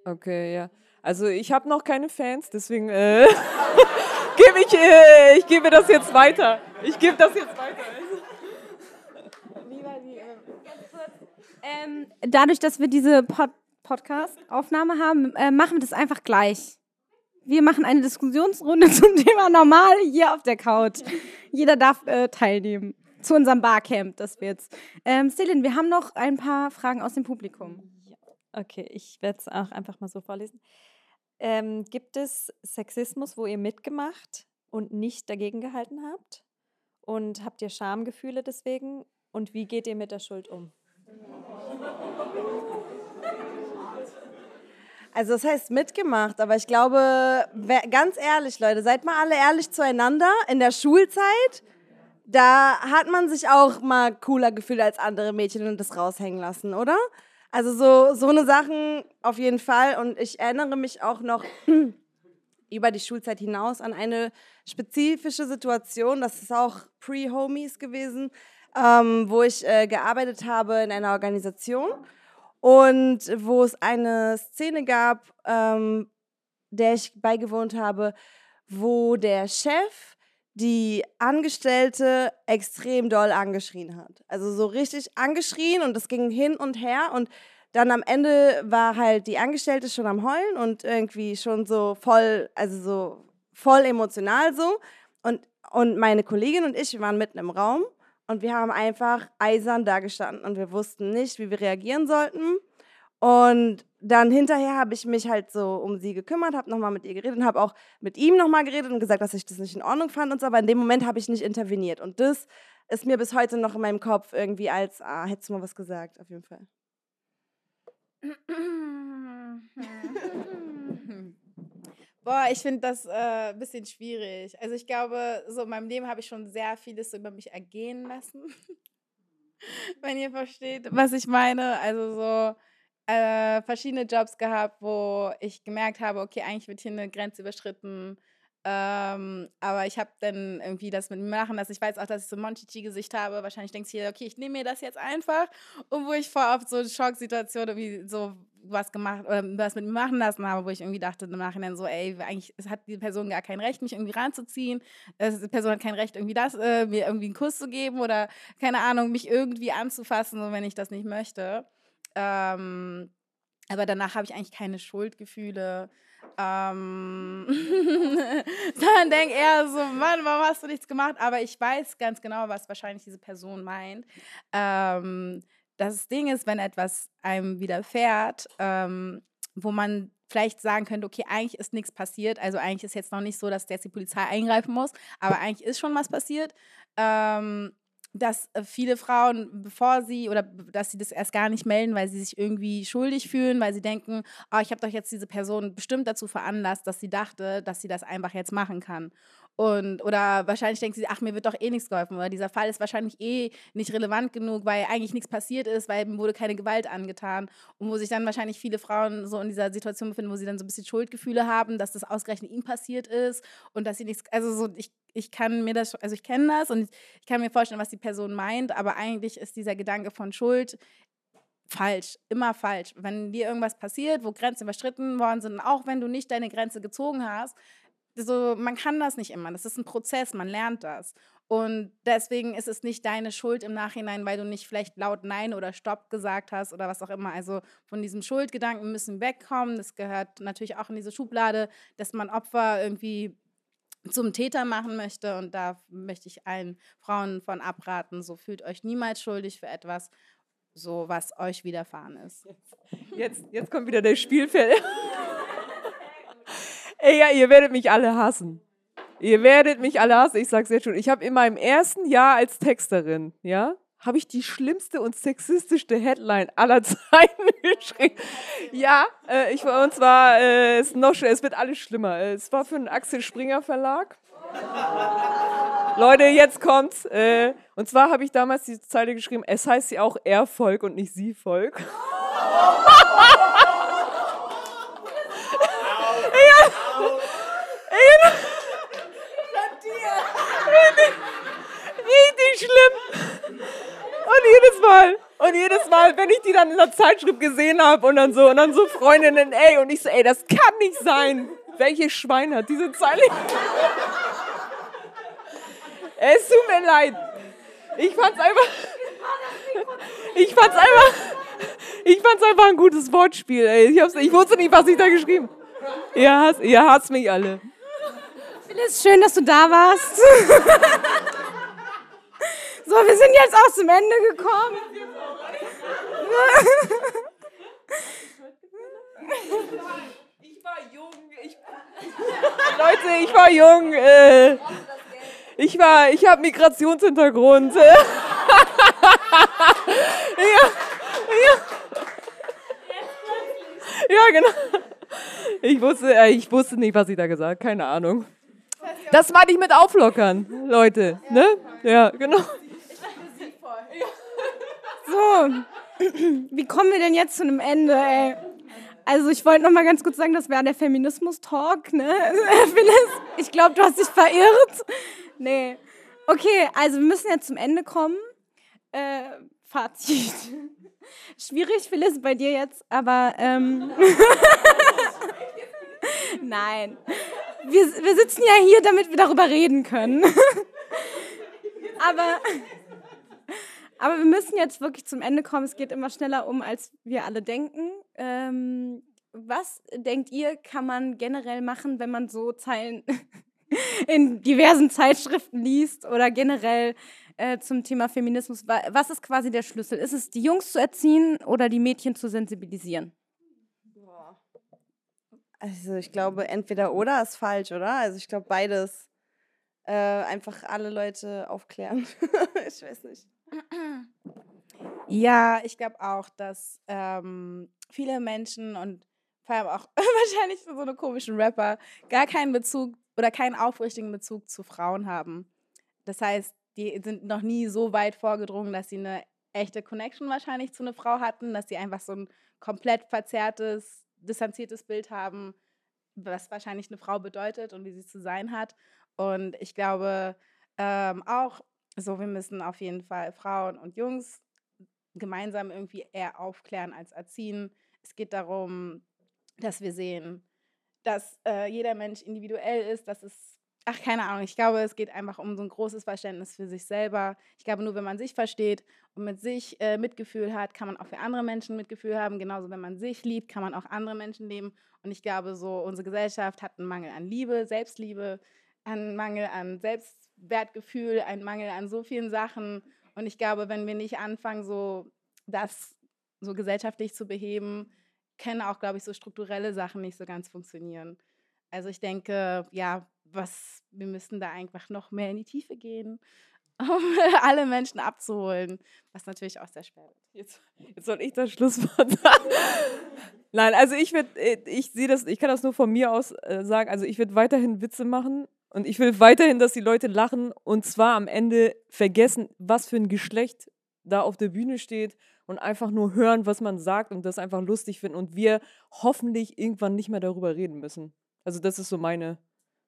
F: Okay, ja. Also ich habe noch keine Fans, deswegen äh, gebe ich, äh, ich gebe das jetzt weiter. Ich gebe das jetzt weiter.
B: Ähm, dadurch, dass wir diese Pod Podcast-Aufnahme haben, äh, machen wir das einfach gleich. Wir machen eine Diskussionsrunde zum Thema Normal hier auf der Couch. Jeder darf äh, teilnehmen. Zu unserem Barcamp, das wir jetzt. Ähm, Celine, wir haben noch ein paar Fragen aus dem Publikum.
C: Okay, ich werde es auch einfach mal so vorlesen. Ähm, gibt es Sexismus, wo ihr mitgemacht und nicht dagegen gehalten habt? Und habt ihr Schamgefühle deswegen? Und wie geht ihr mit der Schuld um?
D: Also das heißt mitgemacht, aber ich glaube, ganz ehrlich, Leute, seid mal alle ehrlich zueinander. In der Schulzeit, da hat man sich auch mal cooler gefühlt als andere Mädchen und das raushängen lassen, oder? Also so, so eine Sachen auf jeden Fall. Und ich erinnere mich auch noch über die Schulzeit hinaus an eine spezifische Situation. Das ist auch Pre-Homies gewesen, ähm, wo ich äh, gearbeitet habe in einer Organisation und wo es eine Szene gab, ähm, der ich beigewohnt habe, wo der Chef die Angestellte extrem doll angeschrien hat. Also so richtig angeschrien und das ging hin und her und dann am Ende war halt die Angestellte schon am Heulen und irgendwie schon so voll, also so voll emotional so. Und, und meine Kollegin und ich, waren mitten im Raum und wir haben einfach eisern da gestanden und wir wussten nicht, wie wir reagieren sollten. Und dann hinterher habe ich mich halt so um sie gekümmert, habe nochmal mit ihr geredet und habe auch mit ihm nochmal geredet und gesagt, dass ich das nicht in Ordnung fand und so, aber in dem Moment habe ich nicht interveniert. Und das ist mir bis heute noch in meinem Kopf irgendwie als, ah, hättest du mal was gesagt, auf jeden Fall.
E: Boah, ich finde das ein äh, bisschen schwierig. Also ich glaube, so in meinem Leben habe ich schon sehr vieles so über mich ergehen lassen. Wenn ihr versteht, was ich meine. Also so äh, verschiedene Jobs gehabt, wo ich gemerkt habe, okay, eigentlich wird hier eine Grenze überschritten. Ähm, aber ich habe dann irgendwie das mit mir machen lassen. Ich weiß auch, dass ich so ein Monchichi-Gesicht habe. Wahrscheinlich denkst du hier, okay, ich nehme mir das jetzt einfach. Und wo ich vor oft so Schocksituationen wie so was gemacht oder was mit mir machen lassen habe, wo ich irgendwie dachte im Nachhinein so, ey, eigentlich hat die Person gar kein Recht, mich irgendwie ranzuziehen. Die Person hat kein Recht, irgendwie das, äh, mir irgendwie einen Kuss zu geben oder keine Ahnung, mich irgendwie anzufassen, so wenn ich das nicht möchte. Ähm, aber danach habe ich eigentlich keine Schuldgefühle. Ähm, sondern denke eher so, Mann, warum hast du nichts gemacht? Aber ich weiß ganz genau, was wahrscheinlich diese Person meint. Ähm, das Ding ist, wenn etwas einem widerfährt, ähm, wo man vielleicht sagen könnte, okay, eigentlich ist nichts passiert. Also eigentlich ist jetzt noch nicht so, dass jetzt die Polizei eingreifen muss, aber eigentlich ist schon was passiert. Ähm, dass äh, viele Frauen, bevor sie oder dass sie das erst gar nicht melden, weil sie sich irgendwie schuldig fühlen, weil sie denken, oh, ich habe doch jetzt diese Person bestimmt dazu veranlasst, dass sie dachte, dass sie das einfach jetzt machen kann. Und, oder wahrscheinlich denkt sie, ach, mir wird doch eh nichts geholfen. Oder dieser Fall ist wahrscheinlich eh nicht relevant genug, weil eigentlich nichts passiert ist, weil ihm wurde keine Gewalt angetan. Und wo sich dann wahrscheinlich viele Frauen so in dieser Situation befinden, wo sie dann so ein bisschen Schuldgefühle haben, dass das ausgerechnet ihm passiert ist und dass sie nichts, also so, ich, ich kann mir das, also ich kenne das und ich kann mir vorstellen, was die Person meint, aber eigentlich ist dieser Gedanke von Schuld falsch, immer falsch. Wenn dir irgendwas passiert, wo Grenzen überschritten worden sind, auch wenn du nicht deine Grenze gezogen hast, so, man kann das nicht immer. Das ist ein Prozess, man lernt das. Und deswegen ist es nicht deine Schuld im Nachhinein, weil du nicht vielleicht laut Nein oder Stopp gesagt hast oder was auch immer. Also von diesem Schuldgedanken müssen wegkommen. Das gehört natürlich auch in diese Schublade, dass man Opfer irgendwie zum Täter machen möchte. Und da möchte ich allen Frauen von abraten. So fühlt euch niemals schuldig für etwas, so was euch widerfahren ist.
F: Jetzt, jetzt kommt wieder der Spielfeld. Ey, ja, ihr werdet mich alle hassen. Ihr werdet mich alle hassen, ich sag's jetzt schon. Ich habe in meinem ersten Jahr als Texterin, ja, habe ich die schlimmste und sexistischste Headline aller Zeiten geschrieben. Ja, äh, ich und zwar äh, es noch es wird alles schlimmer. Es war für den Axel Springer Verlag. Leute, jetzt kommt's. Äh, und zwar habe ich damals die Zeile geschrieben, es heißt sie auch Erfolg und nicht sie Volk. Richtig schlimm. Und jedes Mal, und jedes Mal, wenn ich die dann in der Zeitschrift gesehen habe und dann so, und dann so Freundinnen, ey, und ich so, ey, das kann nicht sein. Welches Schwein hat diese Zeile? es tut mir leid. Ich fand's einfach, ich fand's einfach, ich fand's einfach ein gutes Wortspiel, ey. Ich, ich wusste nicht, was ich da geschrieben habe. Ihr hasst, ihr hasst mich alle.
B: Phyllis, schön, dass du da warst. so, wir sind jetzt auch zum Ende gekommen.
F: ich war jung. Ich, Leute, ich war jung. Äh, ich war, ich habe Migrationshintergrund. ja, ja. Ja, genau. Ich wusste, äh, ich wusste nicht, was ich da gesagt habe. Keine Ahnung. Das meine ich mit auflockern, Leute. Ne? Ja, genau.
B: So, wie kommen wir denn jetzt zu einem Ende, ey? Also ich wollte noch mal ganz kurz sagen, das wäre der Feminismus-Talk, ne? Phyllis, ich glaube, du hast dich verirrt. Nee. Okay, also wir müssen jetzt zum Ende kommen. Äh, Fazit. Schwierig, Phyllis, bei dir jetzt, aber ähm Nein. Wir, wir sitzen ja hier, damit wir darüber reden können. aber aber wir müssen jetzt wirklich zum Ende kommen. Es geht immer schneller um, als wir alle denken. Ähm, was denkt ihr, kann man generell machen, wenn man so Zeilen in diversen Zeitschriften liest oder generell äh, zum Thema Feminismus? Was ist quasi der Schlüssel? Ist es, die Jungs zu erziehen oder die Mädchen zu sensibilisieren?
D: Also ich glaube, entweder oder ist falsch, oder? Also ich glaube beides. Äh, einfach alle Leute aufklären. ich weiß nicht.
E: Ja, ich glaube auch, dass ähm, viele Menschen und vor allem auch wahrscheinlich so eine komischen Rapper gar keinen Bezug oder keinen aufrichtigen Bezug zu Frauen haben. Das heißt, die sind noch nie so weit vorgedrungen, dass sie eine echte Connection wahrscheinlich zu einer Frau hatten, dass sie einfach so ein komplett verzerrtes, distanziertes Bild haben, was wahrscheinlich eine Frau bedeutet und wie sie zu sein hat. Und ich glaube ähm, auch, so, wir müssen auf jeden Fall Frauen und Jungs gemeinsam irgendwie eher aufklären als erziehen. Es geht darum, dass wir sehen, dass äh, jeder Mensch individuell ist, dass es, ach keine Ahnung, ich glaube, es geht einfach um so ein großes Verständnis für sich selber. Ich glaube, nur wenn man sich versteht und mit sich äh, Mitgefühl hat, kann man auch für andere Menschen Mitgefühl haben. Genauso, wenn man sich liebt, kann man auch andere Menschen lieben. Und ich glaube, so unsere Gesellschaft hat einen Mangel an Liebe, Selbstliebe, einen Mangel an Selbst Wertgefühl, ein Mangel an so vielen Sachen. Und ich glaube, wenn wir nicht anfangen, so das so gesellschaftlich zu beheben, können auch, glaube ich, so strukturelle Sachen nicht so ganz funktionieren. Also ich denke, ja, was, wir müssten da einfach noch mehr in die Tiefe gehen, um alle Menschen abzuholen, was natürlich auch sehr schwer wird.
F: Jetzt, jetzt soll ich das Schlusswort sagen. Nein, also ich würde, äh, ich sehe das, ich kann das nur von mir aus äh, sagen. Also ich würde weiterhin Witze machen und ich will weiterhin, dass die Leute lachen und zwar am Ende vergessen, was für ein Geschlecht da auf der Bühne steht und einfach nur hören, was man sagt und das einfach lustig finden und wir hoffentlich irgendwann nicht mehr darüber reden müssen. Also das ist so meine,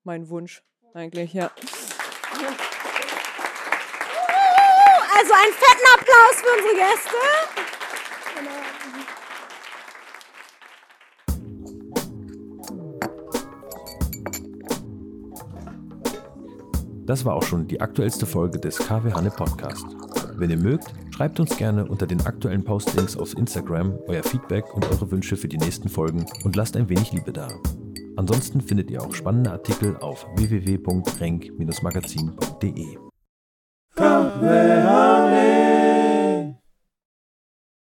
F: mein Wunsch eigentlich, ja.
B: Also einen fetten Applaus für unsere Gäste.
A: Das war auch schon die aktuellste Folge des KW Hanne Podcast. Wenn ihr mögt, schreibt uns gerne unter den aktuellen Postlinks auf Instagram euer Feedback und eure Wünsche für die nächsten Folgen und lasst ein wenig Liebe da. Ansonsten findet ihr auch spannende Artikel auf www.renk-magazin.de.